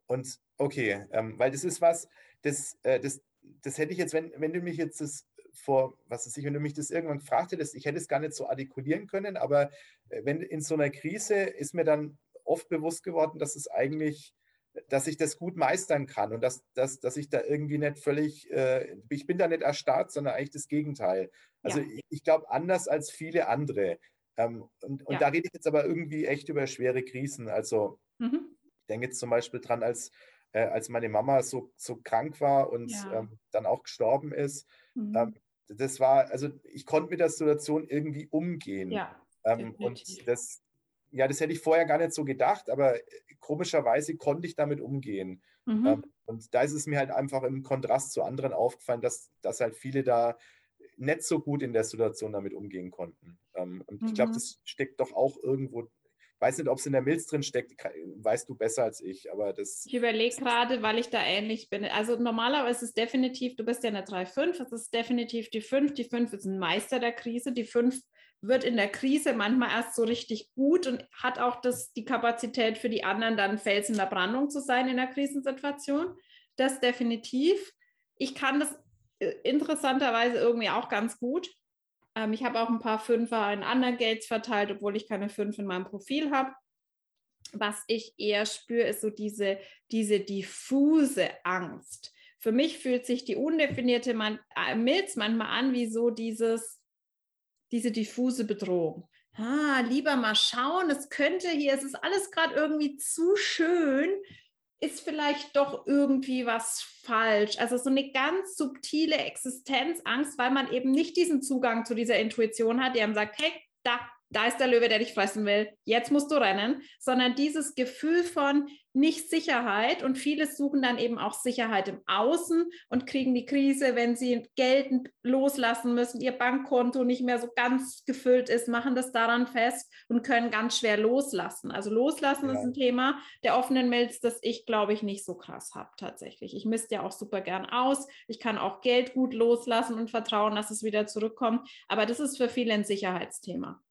Und okay, ähm, weil das ist was, das, äh, das, das hätte ich jetzt, wenn, wenn du mich jetzt das vor, was weiß ich, wenn du mich das irgendwann gefragt hättest, ich hätte es gar nicht so artikulieren können, aber äh, wenn in so einer Krise ist mir dann oft bewusst geworden, dass es eigentlich, dass ich das gut meistern kann und dass, dass, dass ich da irgendwie nicht völlig, äh, ich bin da nicht erstarrt, sondern eigentlich das Gegenteil. Also ja. ich, ich glaube, anders als viele andere. Ähm, und, und ja. da rede ich jetzt aber irgendwie echt über schwere Krisen. Also mhm. ich denke jetzt zum Beispiel dran, als, äh, als meine Mama so, so krank war und ja. ähm, dann auch gestorben ist. Mhm. Ähm, das war, also ich konnte mit der Situation irgendwie umgehen. Ja, ähm, und das, ja, das hätte ich vorher gar nicht so gedacht, aber komischerweise konnte ich damit umgehen. Mhm. Ähm, und da ist es mir halt einfach im Kontrast zu anderen aufgefallen, dass, dass halt viele da nicht so gut in der Situation damit umgehen konnten. Ähm, und mhm. ich glaube, das steckt doch auch irgendwo weiß nicht, ob es in der Milz drin steckt, weißt du besser als ich, aber das. Ich überlege gerade, weil ich da ähnlich bin. Also normalerweise ist es definitiv, du bist ja eine 3-5, es ist definitiv die 5. Die 5 ist ein Meister der Krise. Die 5 wird in der Krise manchmal erst so richtig gut und hat auch das, die Kapazität für die anderen, dann Fels in der Brandung zu sein in der Krisensituation. Das definitiv. Ich kann das interessanterweise irgendwie auch ganz gut. Ähm, ich habe auch ein paar Fünfer in anderen Gates verteilt, obwohl ich keine Fünf in meinem Profil habe. Was ich eher spüre, ist so diese, diese diffuse Angst. Für mich fühlt sich die undefinierte Man äh, Milz manchmal an wie so dieses, diese diffuse Bedrohung. Ah, lieber mal schauen, es könnte hier, es ist alles gerade irgendwie zu schön, ist vielleicht doch irgendwie was falsch. Also so eine ganz subtile Existenzangst, weil man eben nicht diesen Zugang zu dieser Intuition hat, die einem sagt, hey, da, da ist der Löwe, der dich fressen will, jetzt musst du rennen, sondern dieses Gefühl von nicht Sicherheit und viele suchen dann eben auch Sicherheit im Außen und kriegen die Krise, wenn sie Geld loslassen müssen, ihr Bankkonto nicht mehr so ganz gefüllt ist, machen das daran fest und können ganz schwer loslassen. Also loslassen ja. ist ein Thema der offenen Mails, das ich glaube ich nicht so krass habe tatsächlich. Ich misste ja auch super gern aus. Ich kann auch Geld gut loslassen und vertrauen, dass es wieder zurückkommt. Aber das ist für viele ein Sicherheitsthema.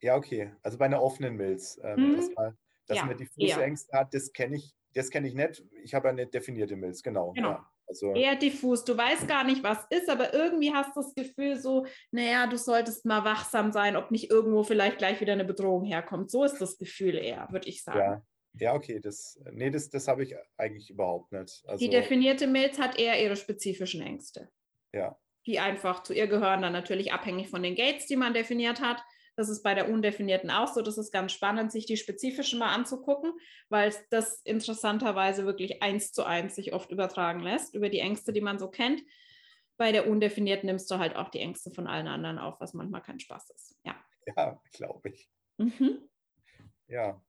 Ja, okay. Also bei einer offenen Milz. Ähm, mhm. erstmal, dass ja, man diffuse Ängste hat, das kenne ich, das kenne ich nicht. Ich habe eine definierte Milz, genau. genau. Ja, also, Eher diffus. Du weißt gar nicht, was ist, aber irgendwie hast du das Gefühl so, naja, du solltest mal wachsam sein, ob nicht irgendwo vielleicht gleich wieder eine Bedrohung herkommt. So ist das Gefühl eher, würde ich sagen. Ja. Ja, okay, das, nee, das, das habe ich eigentlich überhaupt nicht. Also, die definierte Milz hat eher ihre spezifischen Ängste. Ja. Die einfach zu ihr gehören, dann natürlich abhängig von den Gates, die man definiert hat. Das ist bei der undefinierten auch so. Das ist ganz spannend, sich die spezifischen mal anzugucken, weil das interessanterweise wirklich eins zu eins sich oft übertragen lässt über die Ängste, die man so kennt. Bei der undefinierten nimmst du halt auch die Ängste von allen anderen auf, was manchmal kein Spaß ist. Ja, ja glaube ich. Mhm. Ja.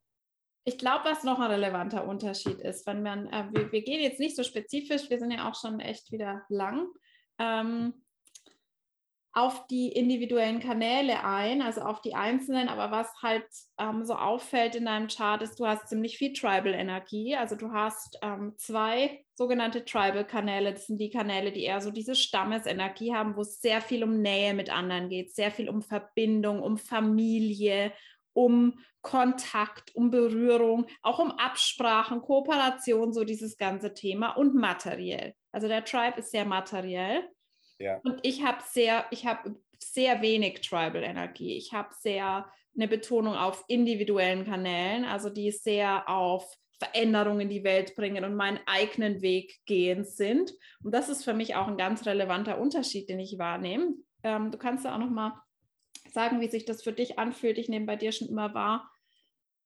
Ich glaube, was noch ein relevanter Unterschied ist, wenn man, äh, wir, wir, gehen jetzt nicht so spezifisch, wir sind ja auch schon echt wieder lang. Ähm, auf die individuellen Kanäle ein, also auf die einzelnen, aber was halt ähm, so auffällt in deinem Chart ist, du hast ziemlich viel Tribal-Energie, also du hast ähm, zwei sogenannte Tribal-Kanäle, das sind die Kanäle, die eher so diese Stammesenergie haben, wo es sehr viel um Nähe mit anderen geht, sehr viel um Verbindung, um Familie, um Kontakt, um Berührung, auch um Absprachen, Kooperation, so dieses ganze Thema und materiell. Also der Tribe ist sehr materiell ja. Und ich habe sehr, ich habe sehr wenig Tribal-Energie. Ich habe sehr eine Betonung auf individuellen Kanälen, also die sehr auf Veränderungen in die Welt bringen und meinen eigenen Weg gehen sind. Und das ist für mich auch ein ganz relevanter Unterschied, den ich wahrnehme. Ähm, du kannst ja auch noch mal sagen, wie sich das für dich anfühlt. Ich nehme bei dir schon immer wahr,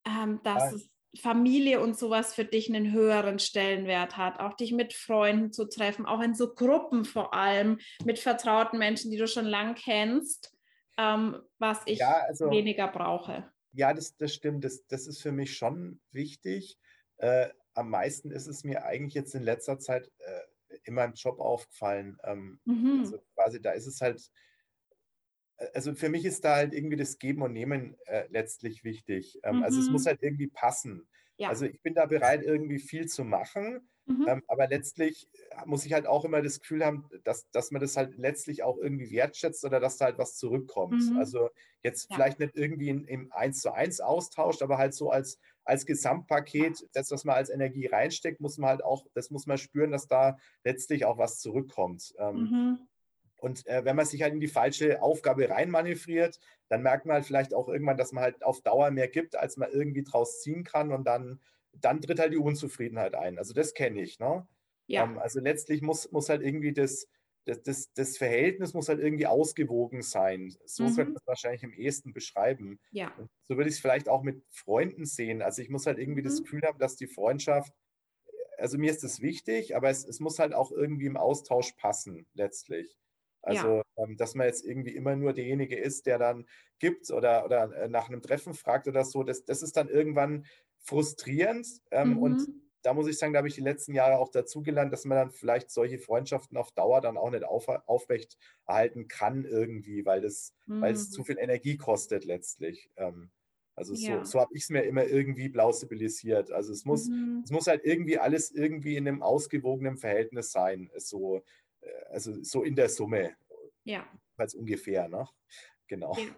ähm, dass ja. es Familie und sowas für dich einen höheren Stellenwert hat, auch dich mit Freunden zu treffen, auch in so Gruppen vor allem, mit vertrauten Menschen, die du schon lang kennst, ähm, was ich ja, also, weniger brauche. Ja, das, das stimmt. Das, das ist für mich schon wichtig. Äh, am meisten ist es mir eigentlich jetzt in letzter Zeit äh, in meinem Job aufgefallen. Ähm, Mhm. also quasi, da ist es halt, also für mich ist da halt irgendwie das Geben und Nehmen äh, letztlich wichtig. Ähm, also es muss Mhm. halt irgendwie passen. Ja. Also ich bin da bereit, irgendwie viel zu machen, Mhm. ähm, aber letztlich äh, muss ich halt auch immer das Gefühl haben, dass, dass man das halt letztlich auch irgendwie wertschätzt oder dass da halt was zurückkommt. Mhm. Also jetzt Ja. vielleicht nicht irgendwie im 1 zu 1 austauscht, aber halt so als, als Gesamtpaket, das, was man als Energie reinsteckt, muss man halt auch, das muss man spüren, dass da letztlich auch was zurückkommt. Ähm, Mhm. Und äh, wenn man sich halt in die falsche Aufgabe reinmanövriert, dann merkt man halt vielleicht auch irgendwann, dass man halt auf Dauer mehr gibt, als man irgendwie draus ziehen kann und dann, dann tritt halt die Unzufriedenheit ein. Also das kenne ich. Ne? Ja. Ähm, also letztlich muss, muss halt irgendwie das, das, das, das Verhältnis muss halt irgendwie ausgewogen sein. So Mhm. könnte man es wahrscheinlich am ehesten beschreiben. Ja. So würde ich es vielleicht auch mit Freunden sehen. Also ich muss halt irgendwie das Mhm. Gefühl haben, dass die Freundschaft, also mir ist das wichtig, aber es, es muss halt auch irgendwie im Austausch passen, letztlich. Also, ähm, dass man jetzt irgendwie immer nur derjenige ist, der dann gibt oder, oder äh, nach einem Treffen fragt oder so, das, das ist dann irgendwann frustrierend. Ähm, Und Mhm. da muss ich sagen, da habe ich die letzten Jahre auch dazugelernt, dass man dann vielleicht solche Freundschaften auf Dauer dann auch nicht auf, aufrecht erhalten kann irgendwie, weil das, weil es Mhm. zu viel Energie kostet letztlich. Ähm, also so, Ja. so habe ich es mir immer irgendwie plausibilisiert. Also es muss, Mhm. es muss halt irgendwie alles irgendwie in einem ausgewogenen Verhältnis sein. So, also so in der Summe, Ja. als ungefähr, ne? Genau. Ja.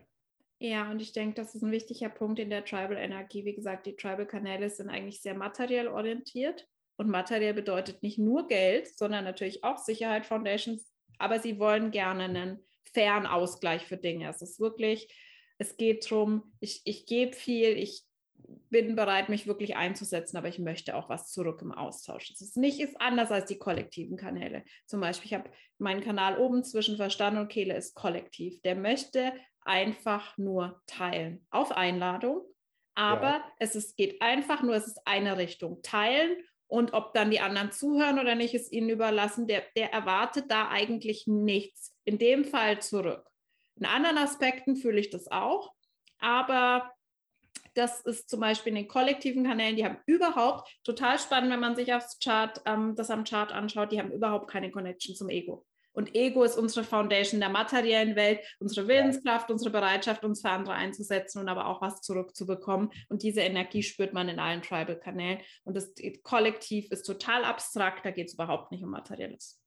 Ja, und ich denke, das ist ein wichtiger Punkt in der Tribal-Energie. Wie gesagt, die Tribal-Kanäle sind eigentlich sehr materiell orientiert. Und materiell bedeutet nicht nur Geld, sondern natürlich auch Sicherheit, Foundations. Aber sie wollen gerne einen fairen Ausgleich für Dinge. Es ist wirklich, es geht darum, ich, ich gebe viel, ich bin bereit, mich wirklich einzusetzen, aber ich möchte auch was zurück im Austausch. Es ist nicht ist anders als die kollektiven Kanäle. Zum Beispiel, ich habe meinen Kanal oben zwischen Verstand und Kehle ist kollektiv. Der möchte einfach nur teilen auf Einladung, aber Ja. es ist, geht einfach nur, es ist eine Richtung teilen und ob dann die anderen zuhören oder nicht, ist ihnen überlassen. Der, der erwartet da eigentlich nichts. In dem Fall zurück. In anderen Aspekten fühle ich das auch, aber das ist zum Beispiel in den kollektiven Kanälen, die haben überhaupt, total spannend, wenn man sich aufs Chart, ähm, das am Chart anschaut, die haben überhaupt keine Connection zum Ego. Und Ego ist unsere Foundation der materiellen Welt, unsere Willenskraft, unsere Bereitschaft, uns für andere einzusetzen und aber auch was zurückzubekommen. Und diese Energie spürt man in allen Tribal-Kanälen. Und das Kollektiv ist total abstrakt, da geht es überhaupt nicht um Materielles.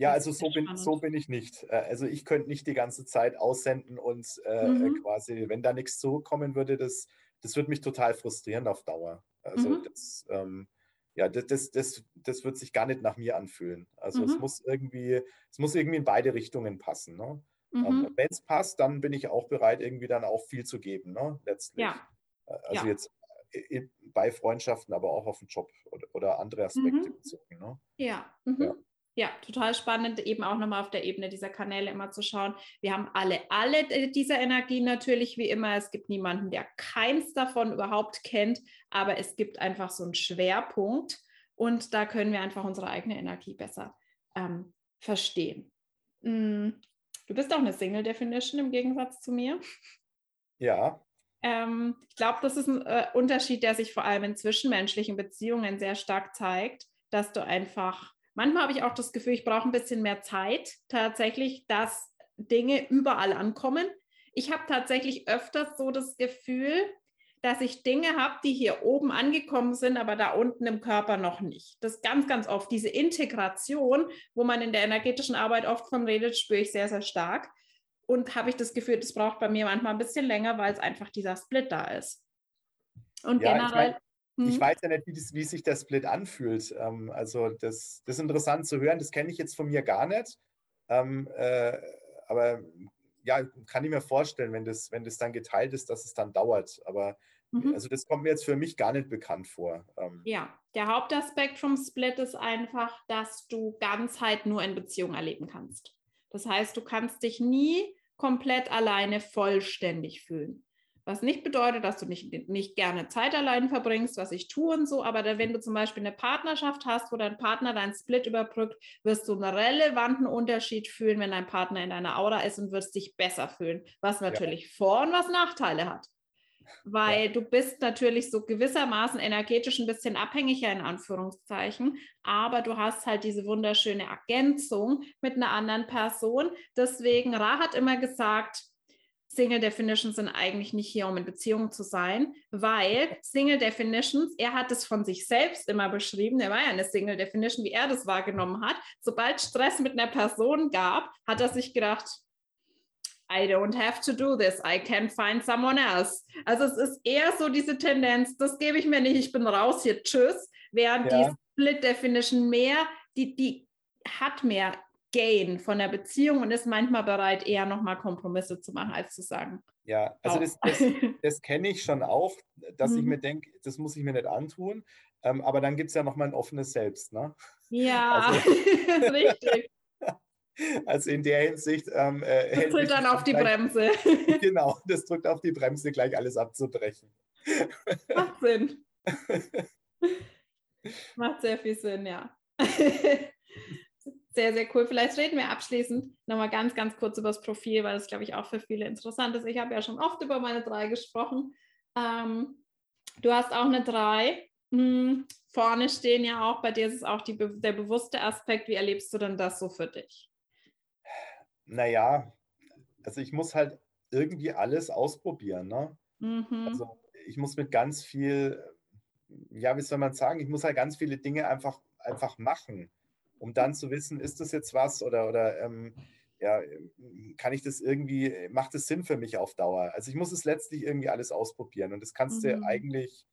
Ja, also so bin, so bin ich nicht. Äh, Also ich könnte nicht die ganze Zeit aussenden und äh, Mhm. quasi, wenn da nichts zurückkommen würde, das, das würde mich total frustrieren auf Dauer. Also Mhm. das, ähm, ja, das, das, das, das wird sich gar nicht nach mir anfühlen. Also es Mhm. muss irgendwie, es muss irgendwie in beide Richtungen passen. Ne? Ähm, Mhm. Wenn es passt, dann bin ich auch bereit, irgendwie dann auch viel zu geben, ne? Letztlich. Ja, Äh, Also Ja. jetzt äh, bei Freundschaften, aber auch auf den Job oder, oder andere Aspekte Mhm. bezogen. Ne? Ja, mhm. Ja. Ja. total spannend, eben auch nochmal auf der Ebene dieser Kanäle immer zu schauen. Wir haben alle, alle dieser Energien natürlich wie immer. Es gibt niemanden, der keins davon überhaupt kennt, aber es gibt einfach so einen Schwerpunkt und da können wir einfach unsere eigene Energie besser ähm, verstehen. Mm, Du bist auch eine Single Definition im Gegensatz zu mir. Ja, Ähm, ich glaube, das ist ein äh, Unterschied, der sich vor allem in zwischenmenschlichen Beziehungen sehr stark zeigt, dass du einfach, manchmal habe ich auch das Gefühl, ich brauche ein bisschen mehr Zeit tatsächlich, dass Dinge überall ankommen. Ich habe tatsächlich öfters so das Gefühl, dass ich Dinge habe, die hier oben angekommen sind, aber da unten im Körper noch nicht. Das ganz, ganz oft. Diese Integration, wo man in der energetischen Arbeit oft von redet, spüre ich sehr, sehr stark und habe ich das Gefühl, das braucht bei mir manchmal ein bisschen länger, weil es einfach dieser Split da ist. Und Ja, ich generell. Mein, Ich hm, weiß ja nicht, wie, das, wie sich der Split anfühlt. Ähm, also das, das ist interessant zu hören. Das kenne ich jetzt von mir gar nicht. Ähm, äh, aber ja, kann ich mir vorstellen, wenn das, wenn das dann geteilt ist, dass es dann dauert. Aber mhm. also das kommt mir jetzt für mich gar nicht bekannt vor. Ähm, Ja, der Hauptaspekt vom Split ist einfach, dass du Ganzheit nur in Beziehung erleben kannst. Das heißt, du kannst dich nie komplett alleine vollständig fühlen. Was nicht bedeutet, dass du nicht, nicht gerne Zeit allein verbringst, was ich tue und so, aber wenn du zum Beispiel eine Partnerschaft hast, wo dein Partner deinen Split überbrückt, wirst du einen relevanten Unterschied fühlen, wenn dein Partner in deiner Aura ist und wirst dich besser fühlen, was natürlich Vor- und was Nachteile hat. weil ja. du bist natürlich so gewissermaßen energetisch ein bisschen abhängiger in Anführungszeichen, aber du hast halt diese wunderschöne Ergänzung mit einer anderen Person. Deswegen, Ra hat immer gesagt, Single Definitions sind eigentlich nicht hier, um in Beziehung zu sein, weil Single Definitions, er hat es von sich selbst immer beschrieben, er war ja eine Single Definition, wie er das wahrgenommen hat. Sobald Stress mit einer Person gab, hat er sich gedacht, I don't have to do this, I can find someone else. Also es ist eher so diese Tendenz, das gebe ich mir nicht, ich bin raus hier, tschüss, während ja. die Split Definition mehr, die, die hat mehr Gain von der Beziehung und ist manchmal bereit, eher nochmal Kompromisse zu machen, als zu sagen. Ja, also das, das, das kenne ich schon auch, dass ich mhm. mir denke, das muss ich mir nicht antun. Ähm, aber dann gibt es ja nochmal ein offenes Selbst. Ne? Ja, also, richtig. Also in der Hinsicht. Ähm, äh, das drückt dann auf die gleich, Bremse. Genau, das drückt auf die Bremse, gleich alles abzubrechen. Macht Sinn. Macht sehr viel Sinn, ja. Sehr, sehr cool. Vielleicht reden wir abschließend nochmal ganz, ganz kurz über das Profil, weil das, glaube ich, auch für viele interessant ist. Ich habe ja schon oft über meine drei gesprochen. Ähm, du hast auch eine drei. Hm, vorne stehen ja auch, bei dir ist es auch die, der bewusste Aspekt. Wie erlebst du denn das so für dich? Naja, also ich muss halt irgendwie alles ausprobieren. Ne? Mhm. Also ich muss mit ganz viel, ja, wie soll man sagen, ich muss halt ganz viele Dinge einfach, einfach machen um dann zu wissen, ist das jetzt was oder, oder ähm, ja, kann ich das irgendwie, macht es Sinn für mich auf Dauer? Also ich muss es letztlich irgendwie alles ausprobieren und das kannst mhm. du eigentlich,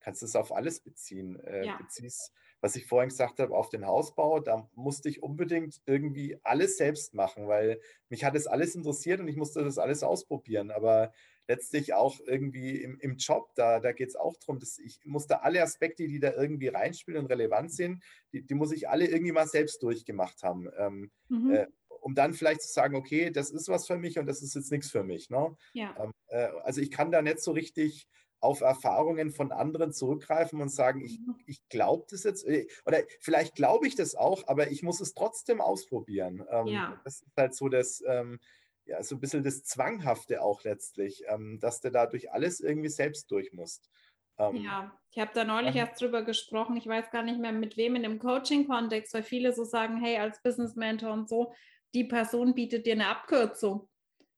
kannst du es auf alles beziehen. Äh, ja. Beziehst, was ich vorhin gesagt habe, auf den Hausbau, da musste ich unbedingt irgendwie alles selbst machen, weil mich hat es alles interessiert und ich musste das alles ausprobieren. Aber letztlich auch irgendwie im, im Job, da, da geht es auch darum, dass ich muss da alle Aspekte, die da irgendwie reinspielen und relevant sind, die, die muss ich alle irgendwie mal selbst durchgemacht haben. Ähm, mhm. äh, um dann vielleicht zu sagen, okay, das ist was für mich und das ist jetzt nichts für mich. Ne? Ja. Ähm, äh, also ich kann da nicht so richtig auf Erfahrungen von anderen zurückgreifen und sagen, ich, mhm. ich glaube das jetzt, äh, oder vielleicht glaube ich das auch, aber ich muss es trotzdem ausprobieren. Ähm, ja. Das ist halt so das, ähm, ja, so ein bisschen das Zwanghafte auch letztlich, ähm, dass du dadurch alles irgendwie selbst durch musst. Ähm, ja, ich habe da neulich erst drüber gesprochen, ich weiß gar nicht mehr mit wem in dem Coaching-Kontext, weil viele so sagen, hey, als Business Mentor und so, die Person bietet dir eine Abkürzung.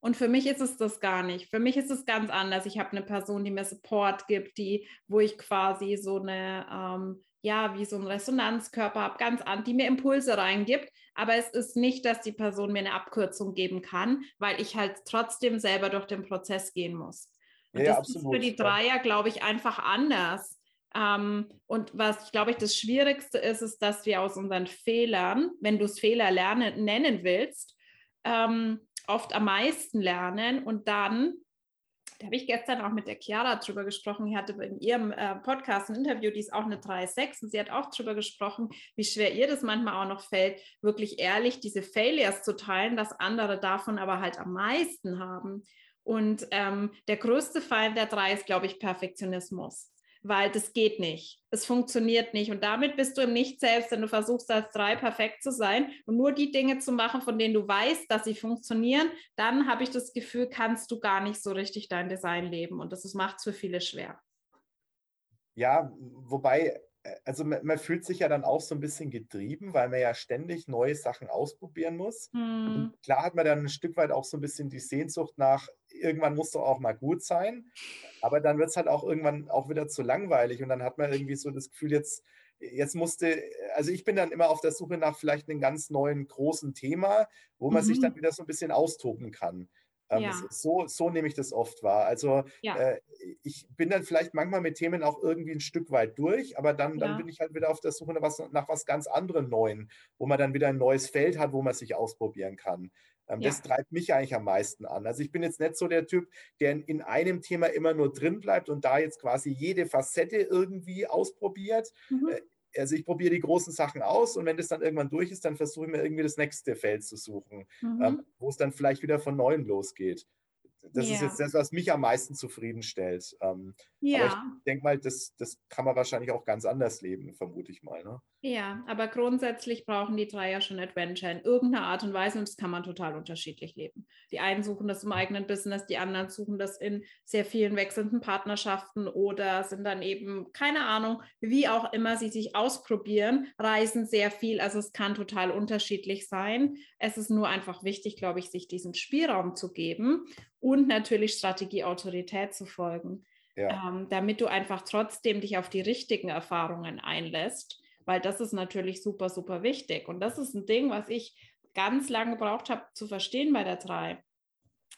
Und für mich ist es das gar nicht. Für mich ist es ganz anders. Ich habe eine Person, die mir Support gibt, die, wo ich quasi so eine, ähm, ja, wie so einen Resonanzkörper habe, ganz an, die mir Impulse reingibt. Aber es ist nicht, dass die Person mir eine Abkürzung geben kann, weil ich halt trotzdem selber durch den Prozess gehen muss. Und ja, das absolut. ist für die Dreier, glaube ich, einfach anders. Ähm, und was, glaube ich, das Schwierigste ist, ist, dass wir aus unseren Fehlern, wenn du es Fehler lernen, nennen willst, ähm, oft am meisten lernen und dann da habe ich gestern auch mit der Chiara drüber gesprochen. Die hatte in ihrem äh, Podcast ein Interview, die ist auch eine 3,6 und sie hat auch drüber gesprochen, wie schwer ihr das manchmal auch noch fällt, wirklich ehrlich diese Failures zu teilen, dass andere davon aber halt am meisten haben. Und ähm, der größte Feind der drei ist, glaube ich, Perfektionismus weil das geht nicht. Es funktioniert nicht. Und damit bist du im Nicht selbst, wenn du versuchst, als drei perfekt zu sein und nur die Dinge zu machen, von denen du weißt, dass sie funktionieren, dann habe ich das Gefühl, kannst du gar nicht so richtig dein Design leben. Und das macht es für viele schwer. Ja, wobei, also man, man, fühlt sich ja dann auch so ein bisschen getrieben, weil man ja ständig neue Sachen ausprobieren muss. Hm. klar hat man dann ein Stück weit auch so ein bisschen die Sehnsucht nach, irgendwann muss doch auch mal gut sein. Aber dann wird es halt auch irgendwann auch wieder zu langweilig und dann hat man irgendwie so das Gefühl, jetzt, jetzt musste, also ich bin dann immer auf der Suche nach vielleicht einem ganz neuen großen Thema, wo man mhm. sich dann mhm. wieder so ein bisschen austoben kann. Ähm, ja. so, so nehme ich das oft wahr. Also ja. äh, ich bin dann vielleicht manchmal mit Themen auch irgendwie ein Stück weit durch, aber dann, dann ja. bin ich halt wieder auf der Suche nach was, nach was ganz anderem Neuen, wo man dann wieder ein neues Feld hat, wo man sich ausprobieren kann. Ähm. Das treibt mich eigentlich am meisten an. Also ich bin jetzt nicht so der Typ, der in einem Thema immer nur drin bleibt und da jetzt quasi jede Facette irgendwie ausprobiert. Mhm. Äh, also ich probiere die großen Sachen aus und wenn das dann irgendwann durch ist, dann versuche ich mir irgendwie das nächste Feld zu suchen, ähm, mhm. ähm, wo es dann vielleicht wieder von neuem losgeht. Das ja. ist jetzt das, was mich am meisten zufriedenstellt. Ähm, ja. Aber ich denke mal, das, das kann man wahrscheinlich auch ganz anders leben, vermute ich mal. Ne? Ja, aber grundsätzlich brauchen die drei ja schon Adventure in irgendeiner Art und Weise und das kann man total unterschiedlich leben. Die einen suchen das im eigenen Business, die anderen suchen das in sehr vielen wechselnden Partnerschaften oder sind dann eben, keine Ahnung, wie auch immer sie sich ausprobieren, reisen sehr viel. Also es kann total unterschiedlich sein. Es ist nur einfach wichtig, glaube ich, sich diesen Spielraum zu geben und natürlich Strategieautorität zu folgen. Ja. Ähm, damit du einfach trotzdem dich auf die richtigen Erfahrungen einlässt weil das ist natürlich super, super wichtig. Und das ist ein Ding, was ich ganz lange gebraucht habe zu verstehen bei der 3.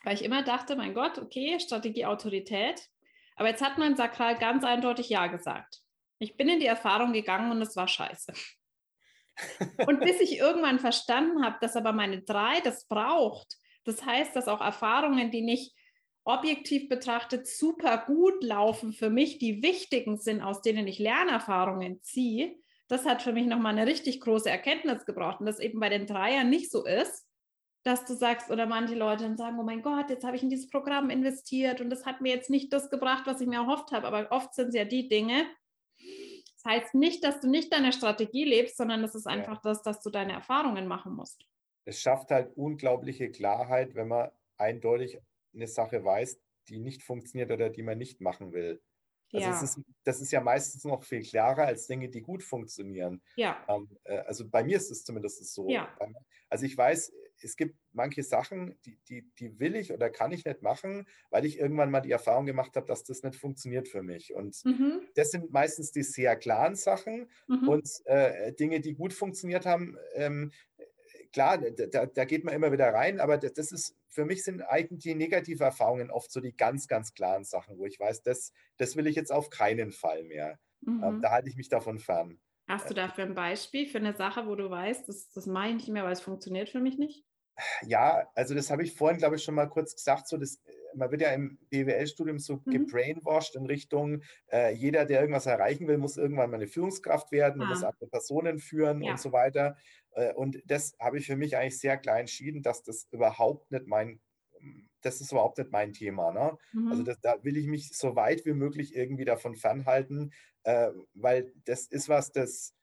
Weil ich immer dachte, mein Gott, okay, Strategie, Autorität. Aber jetzt hat mein Sakral ganz eindeutig Ja gesagt. Ich bin in die Erfahrung gegangen und es war scheiße. und bis ich irgendwann verstanden habe, dass aber meine 3 das braucht, das heißt, dass auch Erfahrungen, die nicht objektiv betrachtet super gut laufen für mich, die wichtigen sind, aus denen ich Lernerfahrungen ziehe, das hat für mich nochmal eine richtig große Erkenntnis gebraucht und das eben bei den Dreiern nicht so ist, dass du sagst, oder manche Leute dann sagen, oh mein Gott, jetzt habe ich in dieses Programm investiert und das hat mir jetzt nicht das gebracht, was ich mir erhofft habe, aber oft sind es ja die Dinge. Das heißt nicht, dass du nicht deine Strategie lebst, sondern es ist einfach ja. das, dass du deine Erfahrungen machen musst. Es schafft halt unglaubliche Klarheit, wenn man eindeutig eine Sache weiß, die nicht funktioniert oder die man nicht machen will. Also ja. ist, das ist ja meistens noch viel klarer als Dinge, die gut funktionieren. Ja. Ähm, äh, also bei mir ist es zumindest so. Ja. Also ich weiß, es gibt manche Sachen, die, die, die will ich oder kann ich nicht machen, weil ich irgendwann mal die Erfahrung gemacht habe, dass das nicht funktioniert für mich. Und mhm. das sind meistens die sehr klaren Sachen mhm. und äh, Dinge, die gut funktioniert haben. Ähm, klar, da, da, geht man immer wieder rein, aber das, ist, für mich sind eigentlich die negative Erfahrungen oft so die ganz, ganz klaren Sachen, wo ich weiß, das, das will ich jetzt auf keinen Fall mehr. Ähm, mhm. Ähm, da halte ich mich davon fern. Hast du äh, dafür ein Beispiel für eine Sache, wo du weißt, das, das mache ich nicht mehr, weil es funktioniert für mich nicht? Ja, also das habe ich vorhin, glaube ich, schon mal kurz gesagt. So das, man wird ja im BWL-Studium so mhm. gebrainwashed in Richtung, äh, jeder, der irgendwas erreichen will, muss irgendwann mal eine Führungskraft werden, ah. muss andere Personen führen ja. und so weiter. Äh, und das habe ich für mich eigentlich sehr klar entschieden, dass das überhaupt nicht mein, das ist überhaupt nicht mein Thema. Ne? Also mhm. Also das, da will ich mich so weit wie möglich irgendwie davon fernhalten, äh, weil das ist was, das,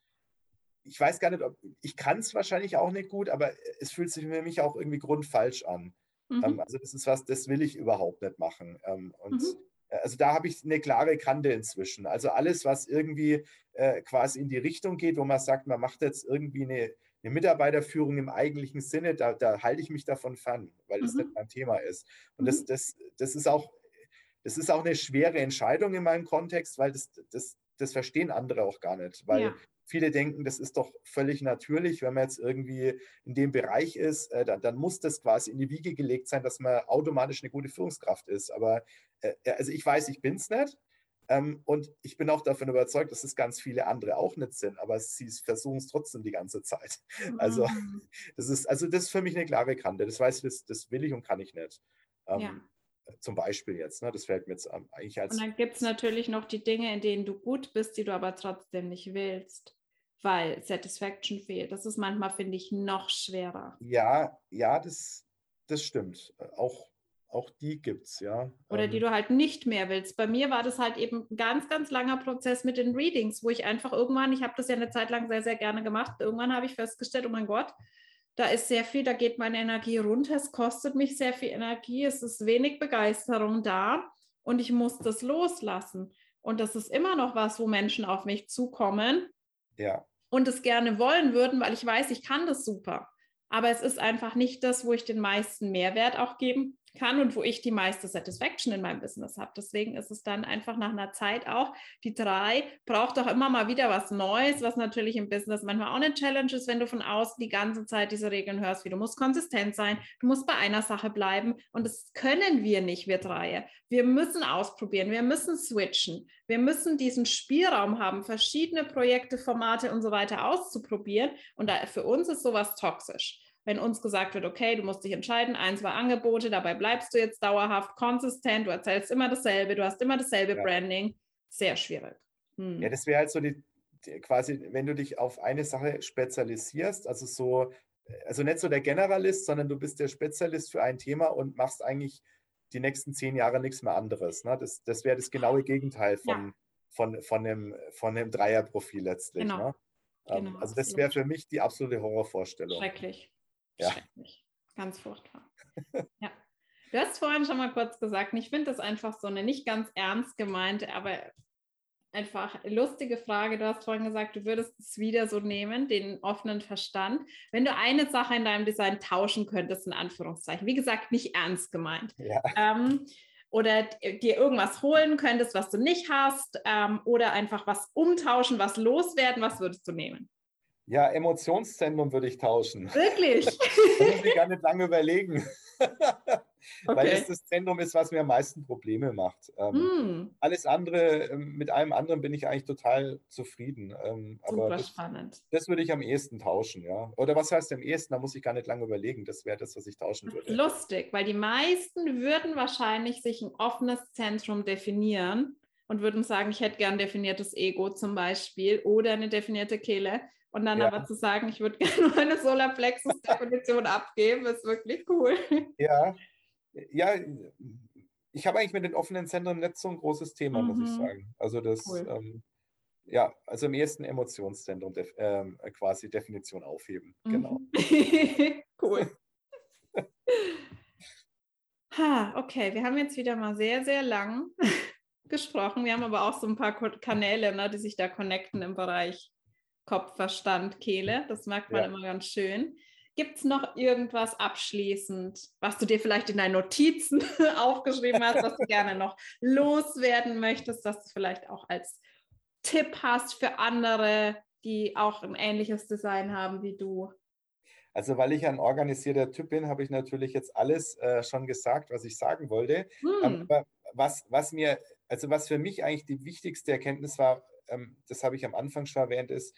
ich weiß gar nicht, ob, ich kann es wahrscheinlich auch nicht gut, aber es fühlt sich für mich auch irgendwie grundfalsch an. Mhm. Ähm, also das ist was, das will ich überhaupt nicht machen. Ähm, und mhm. Also da habe ich eine klare Kante inzwischen. Also alles, was irgendwie äh, quasi in die Richtung geht, wo man sagt, man macht jetzt irgendwie eine, eine Mitarbeiterführung im eigentlichen Sinne, da, da halte ich mich davon fern, weil das mhm. nicht mein Thema ist. Und mhm. das, das, das, ist auch, das ist auch eine schwere Entscheidung in meinem Kontext, weil das, das, das verstehen andere auch gar nicht. Weil ja. Viele denken, das ist doch völlig natürlich, wenn man jetzt irgendwie in dem Bereich ist, äh, dann, dann, muss das quasi in die Wiege gelegt sein, dass man automatisch eine gute Führungskraft ist. Aber äh, also ich weiß, ich bin es nicht. Ähm, und ich bin auch davon überzeugt, dass es ganz viele andere auch nicht sind, aber sie versuchen es trotzdem die ganze Zeit. Also, mhm. das ist, also das ist für mich eine klare Kante. Das weiß ich, das, das will ich und kann ich nicht. Ähm, ja. Zum Beispiel jetzt, ne? das fällt mir jetzt eigentlich als. Und dann gibt es natürlich noch die Dinge, in denen du gut bist, die du aber trotzdem nicht willst, weil Satisfaction fehlt. Das ist manchmal, finde ich, noch schwerer. Ja, ja, das, das stimmt. Auch auch die gibt es, ja. Oder die ähm. du halt nicht mehr willst. Bei mir war das halt eben ein ganz, ganz langer Prozess mit den Readings, wo ich einfach irgendwann, ich habe das ja eine Zeit lang sehr, sehr gerne gemacht, irgendwann habe ich festgestellt, oh mein Gott, da ist sehr viel, da geht meine Energie runter, es kostet mich sehr viel Energie, es ist wenig Begeisterung da und ich muss das loslassen. Und das ist immer noch was, wo Menschen auf mich zukommen ja. und es gerne wollen würden, weil ich weiß, ich kann das super. Aber es ist einfach nicht das, wo ich den meisten Mehrwert auch geben kann und wo ich die meiste Satisfaction in meinem Business habe. Deswegen ist es dann einfach nach einer Zeit auch, die drei braucht doch immer mal wieder was Neues, was natürlich im Business manchmal auch eine Challenge ist, wenn du von außen die ganze Zeit diese Regeln hörst, wie du musst konsistent sein, du musst bei einer Sache bleiben und das können wir nicht, wir drei. Wir müssen ausprobieren, wir müssen switchen, wir müssen diesen Spielraum haben, verschiedene Projekte, Formate und so weiter auszuprobieren und da, für uns ist sowas toxisch wenn uns gesagt wird, okay, du musst dich entscheiden, ein, zwei Angebote, dabei bleibst du jetzt dauerhaft konsistent, du erzählst immer dasselbe, du hast immer dasselbe ja. Branding, sehr schwierig. Hm. Ja, das wäre halt so die, die, quasi, wenn du dich auf eine Sache spezialisierst, also so, also nicht so der Generalist, sondern du bist der Spezialist für ein Thema und machst eigentlich die nächsten zehn Jahre nichts mehr anderes. Ne? Das, das wäre das genaue Gegenteil von, Ja. von, von, dem, von dem Dreierprofil letztlich. Genau. Ne? Ähm, Genau, also das wäre für mich die absolute Horrorvorstellung. Schrecklich. Ja. Schrecklich. Ganz furchtbar. ja. Du hast vorhin schon mal kurz gesagt, ich finde das einfach so eine nicht ganz ernst gemeinte, aber einfach lustige Frage. Du hast vorhin gesagt, du würdest es wieder so nehmen, den offenen Verstand. Wenn du eine Sache in deinem Design tauschen könntest, in Anführungszeichen, wie gesagt, nicht ernst gemeint, Ja. ähm, oder dir irgendwas holen könntest, was du nicht hast, ähm, oder einfach was umtauschen, was loswerden, was würdest du nehmen? Ja, Emotionszentrum würde ich tauschen. Wirklich? Da muss ich gar nicht lange überlegen. Weil Okay. es das Zentrum ist, was mir am meisten Probleme macht. Ähm, Hm, Alles andere, ähm, mit allem anderen bin ich eigentlich total zufrieden. Ähm, aber super das, spannend. das würde ich am ehesten tauschen, ja. Oder was heißt am ehesten? Da muss ich gar nicht lange überlegen. Das wäre das, was ich tauschen würde. Lustig, weil die meisten würden wahrscheinlich sich ein offenes Zentrum definieren und würden sagen, ich hätte gern ein definiertes Ego zum Beispiel oder eine definierte Kehle. Und dann Ja. aber zu sagen, ich würde gerne meine Solarplexus-Definition abgeben, ist wirklich cool. Ja, ja, ich habe eigentlich mit den offenen Zentren nicht so ein großes Thema, muss ich Mhm. sagen. Also das, Cool. ähm, ja, also am ehesten Emotionszentrum def ähm, quasi Definition aufheben. Genau. Mhm. cool. Ha, okay, wir haben jetzt wieder mal sehr, sehr lang gesprochen. Wir haben aber auch so ein paar Kanäle, ne, die sich da connecten im Bereich Kopf, Verstand, Kehle. Das merkt man Ja. immer ganz schön. Gibt es noch irgendwas abschließend, was du dir vielleicht in deinen Notizen aufgeschrieben hast, was du gerne noch loswerden möchtest, was du vielleicht auch als Tipp hast für andere, die auch ein ähnliches Design haben wie du? Also weil ich ein organisierter Typ bin, habe ich natürlich jetzt alles äh, schon gesagt, was ich sagen wollte. Ähm, Hm. aber was, was mir, also was für mich eigentlich die wichtigste Erkenntnis war, ähm, das habe ich am Anfang schon erwähnt, ist,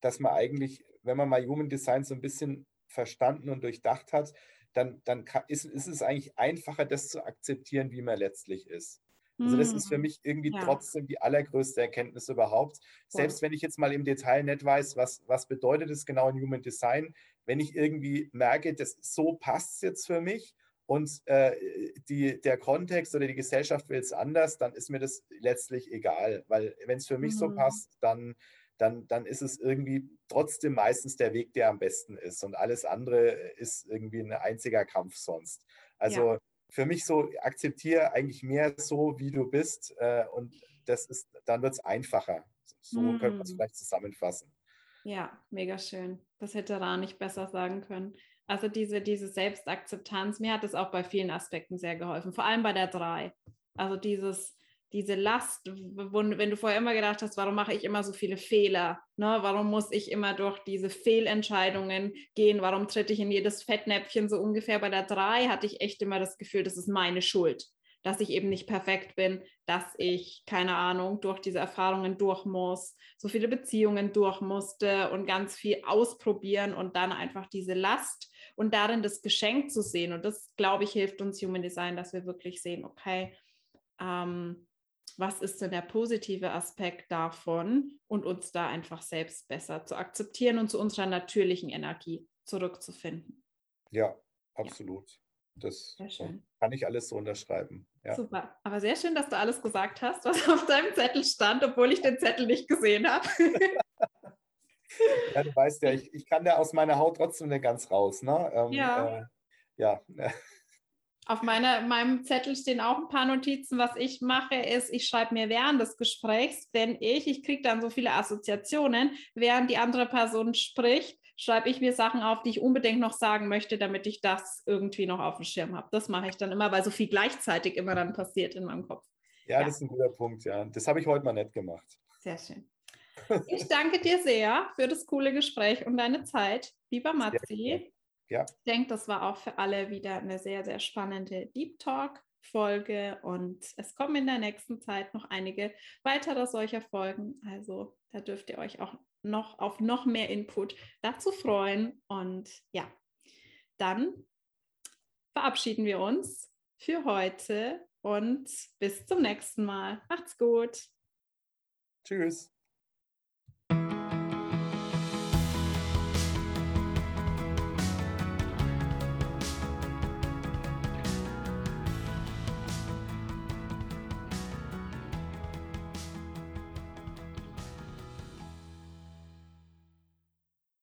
dass man eigentlich, wenn man mal Human Design so ein bisschen verstanden und durchdacht hat, dann, dann ist, ist es eigentlich einfacher, das zu akzeptieren, wie man letztlich ist. Also das ist für Hm. mich irgendwie Ja. trotzdem die allergrößte Erkenntnis überhaupt. Selbst wenn ich jetzt mal im Detail nicht weiß, was, was bedeutet es genau in Human Design, wenn ich irgendwie merke, das so passt es jetzt für mich und äh, die, der Kontext oder die Gesellschaft will es anders, dann ist mir das letztlich egal. Weil wenn es für mich so Mhm. passt, dann, dann, dann ist es irgendwie trotzdem meistens der Weg, der am besten ist. Und alles andere ist irgendwie ein einziger Kampf sonst. Also für mich so, akzeptiere eigentlich mehr so, wie du bist. Äh, und das ist, dann wird es einfacher. So könnte man es Hm. vielleicht zusammenfassen. Ja, mega schön. Das hätte Ra nicht besser sagen können. Also diese, diese Selbstakzeptanz, mir hat es auch bei vielen Aspekten sehr geholfen, vor allem bei der 3. Also dieses, diese Last, wenn du vorher immer gedacht hast, warum mache ich immer so viele Fehler? Ne? Warum muss ich immer durch diese Fehlentscheidungen gehen? Warum tritt ich in jedes Fettnäpfchen so ungefähr? Bei der 3 hatte ich echt immer das Gefühl, das ist meine Schuld, dass ich eben nicht perfekt bin, dass ich, keine Ahnung, durch diese Erfahrungen durch muss, so viele Beziehungen durch musste und ganz viel ausprobieren und dann einfach diese Last und darin das Geschenk zu sehen. Und das, glaube ich, hilft uns Human Design, dass wir wirklich sehen, okay, ähm, was ist denn der positive Aspekt davon und uns da einfach selbst besser zu akzeptieren und zu unserer natürlichen Energie zurückzufinden. Ja, absolut. Das Sehr schön. kann ich alles so unterschreiben. Ja. Super. Aber sehr schön, dass du alles gesagt hast, was auf deinem Zettel stand, obwohl ich den Zettel nicht gesehen habe. ja, du weißt ja, ich, ich kann da aus meiner Haut trotzdem nicht ganz raus. Ne? Ähm, Ja. Äh, ja, Auf meiner, meinem Zettel stehen auch ein paar Notizen. Was ich mache, ist, ich schreibe mir während des Gesprächs, wenn ich, ich kriege dann so viele Assoziationen, während die andere Person spricht, schreibe ich mir Sachen auf, die ich unbedingt noch sagen möchte, damit ich das irgendwie noch auf dem Schirm habe. Das mache ich dann immer, weil so viel gleichzeitig immer dann passiert in meinem Kopf. ja, Ja. das ist ein guter Punkt. Ja. Das habe ich heute mal nicht gemacht. Sehr schön. Ich danke dir sehr für das coole Gespräch und deine Zeit, lieber. Matzi. Ja. Ich denke, das war auch für alle wieder eine sehr, sehr spannende Deep Talk-Folge und es kommen in der nächsten Zeit noch einige weitere solcher Folgen. Also da dürft ihr euch auch noch auf noch mehr Input dazu freuen. Und ja, dann verabschieden wir uns für heute und bis zum nächsten Mal. Macht's gut. Tschüss.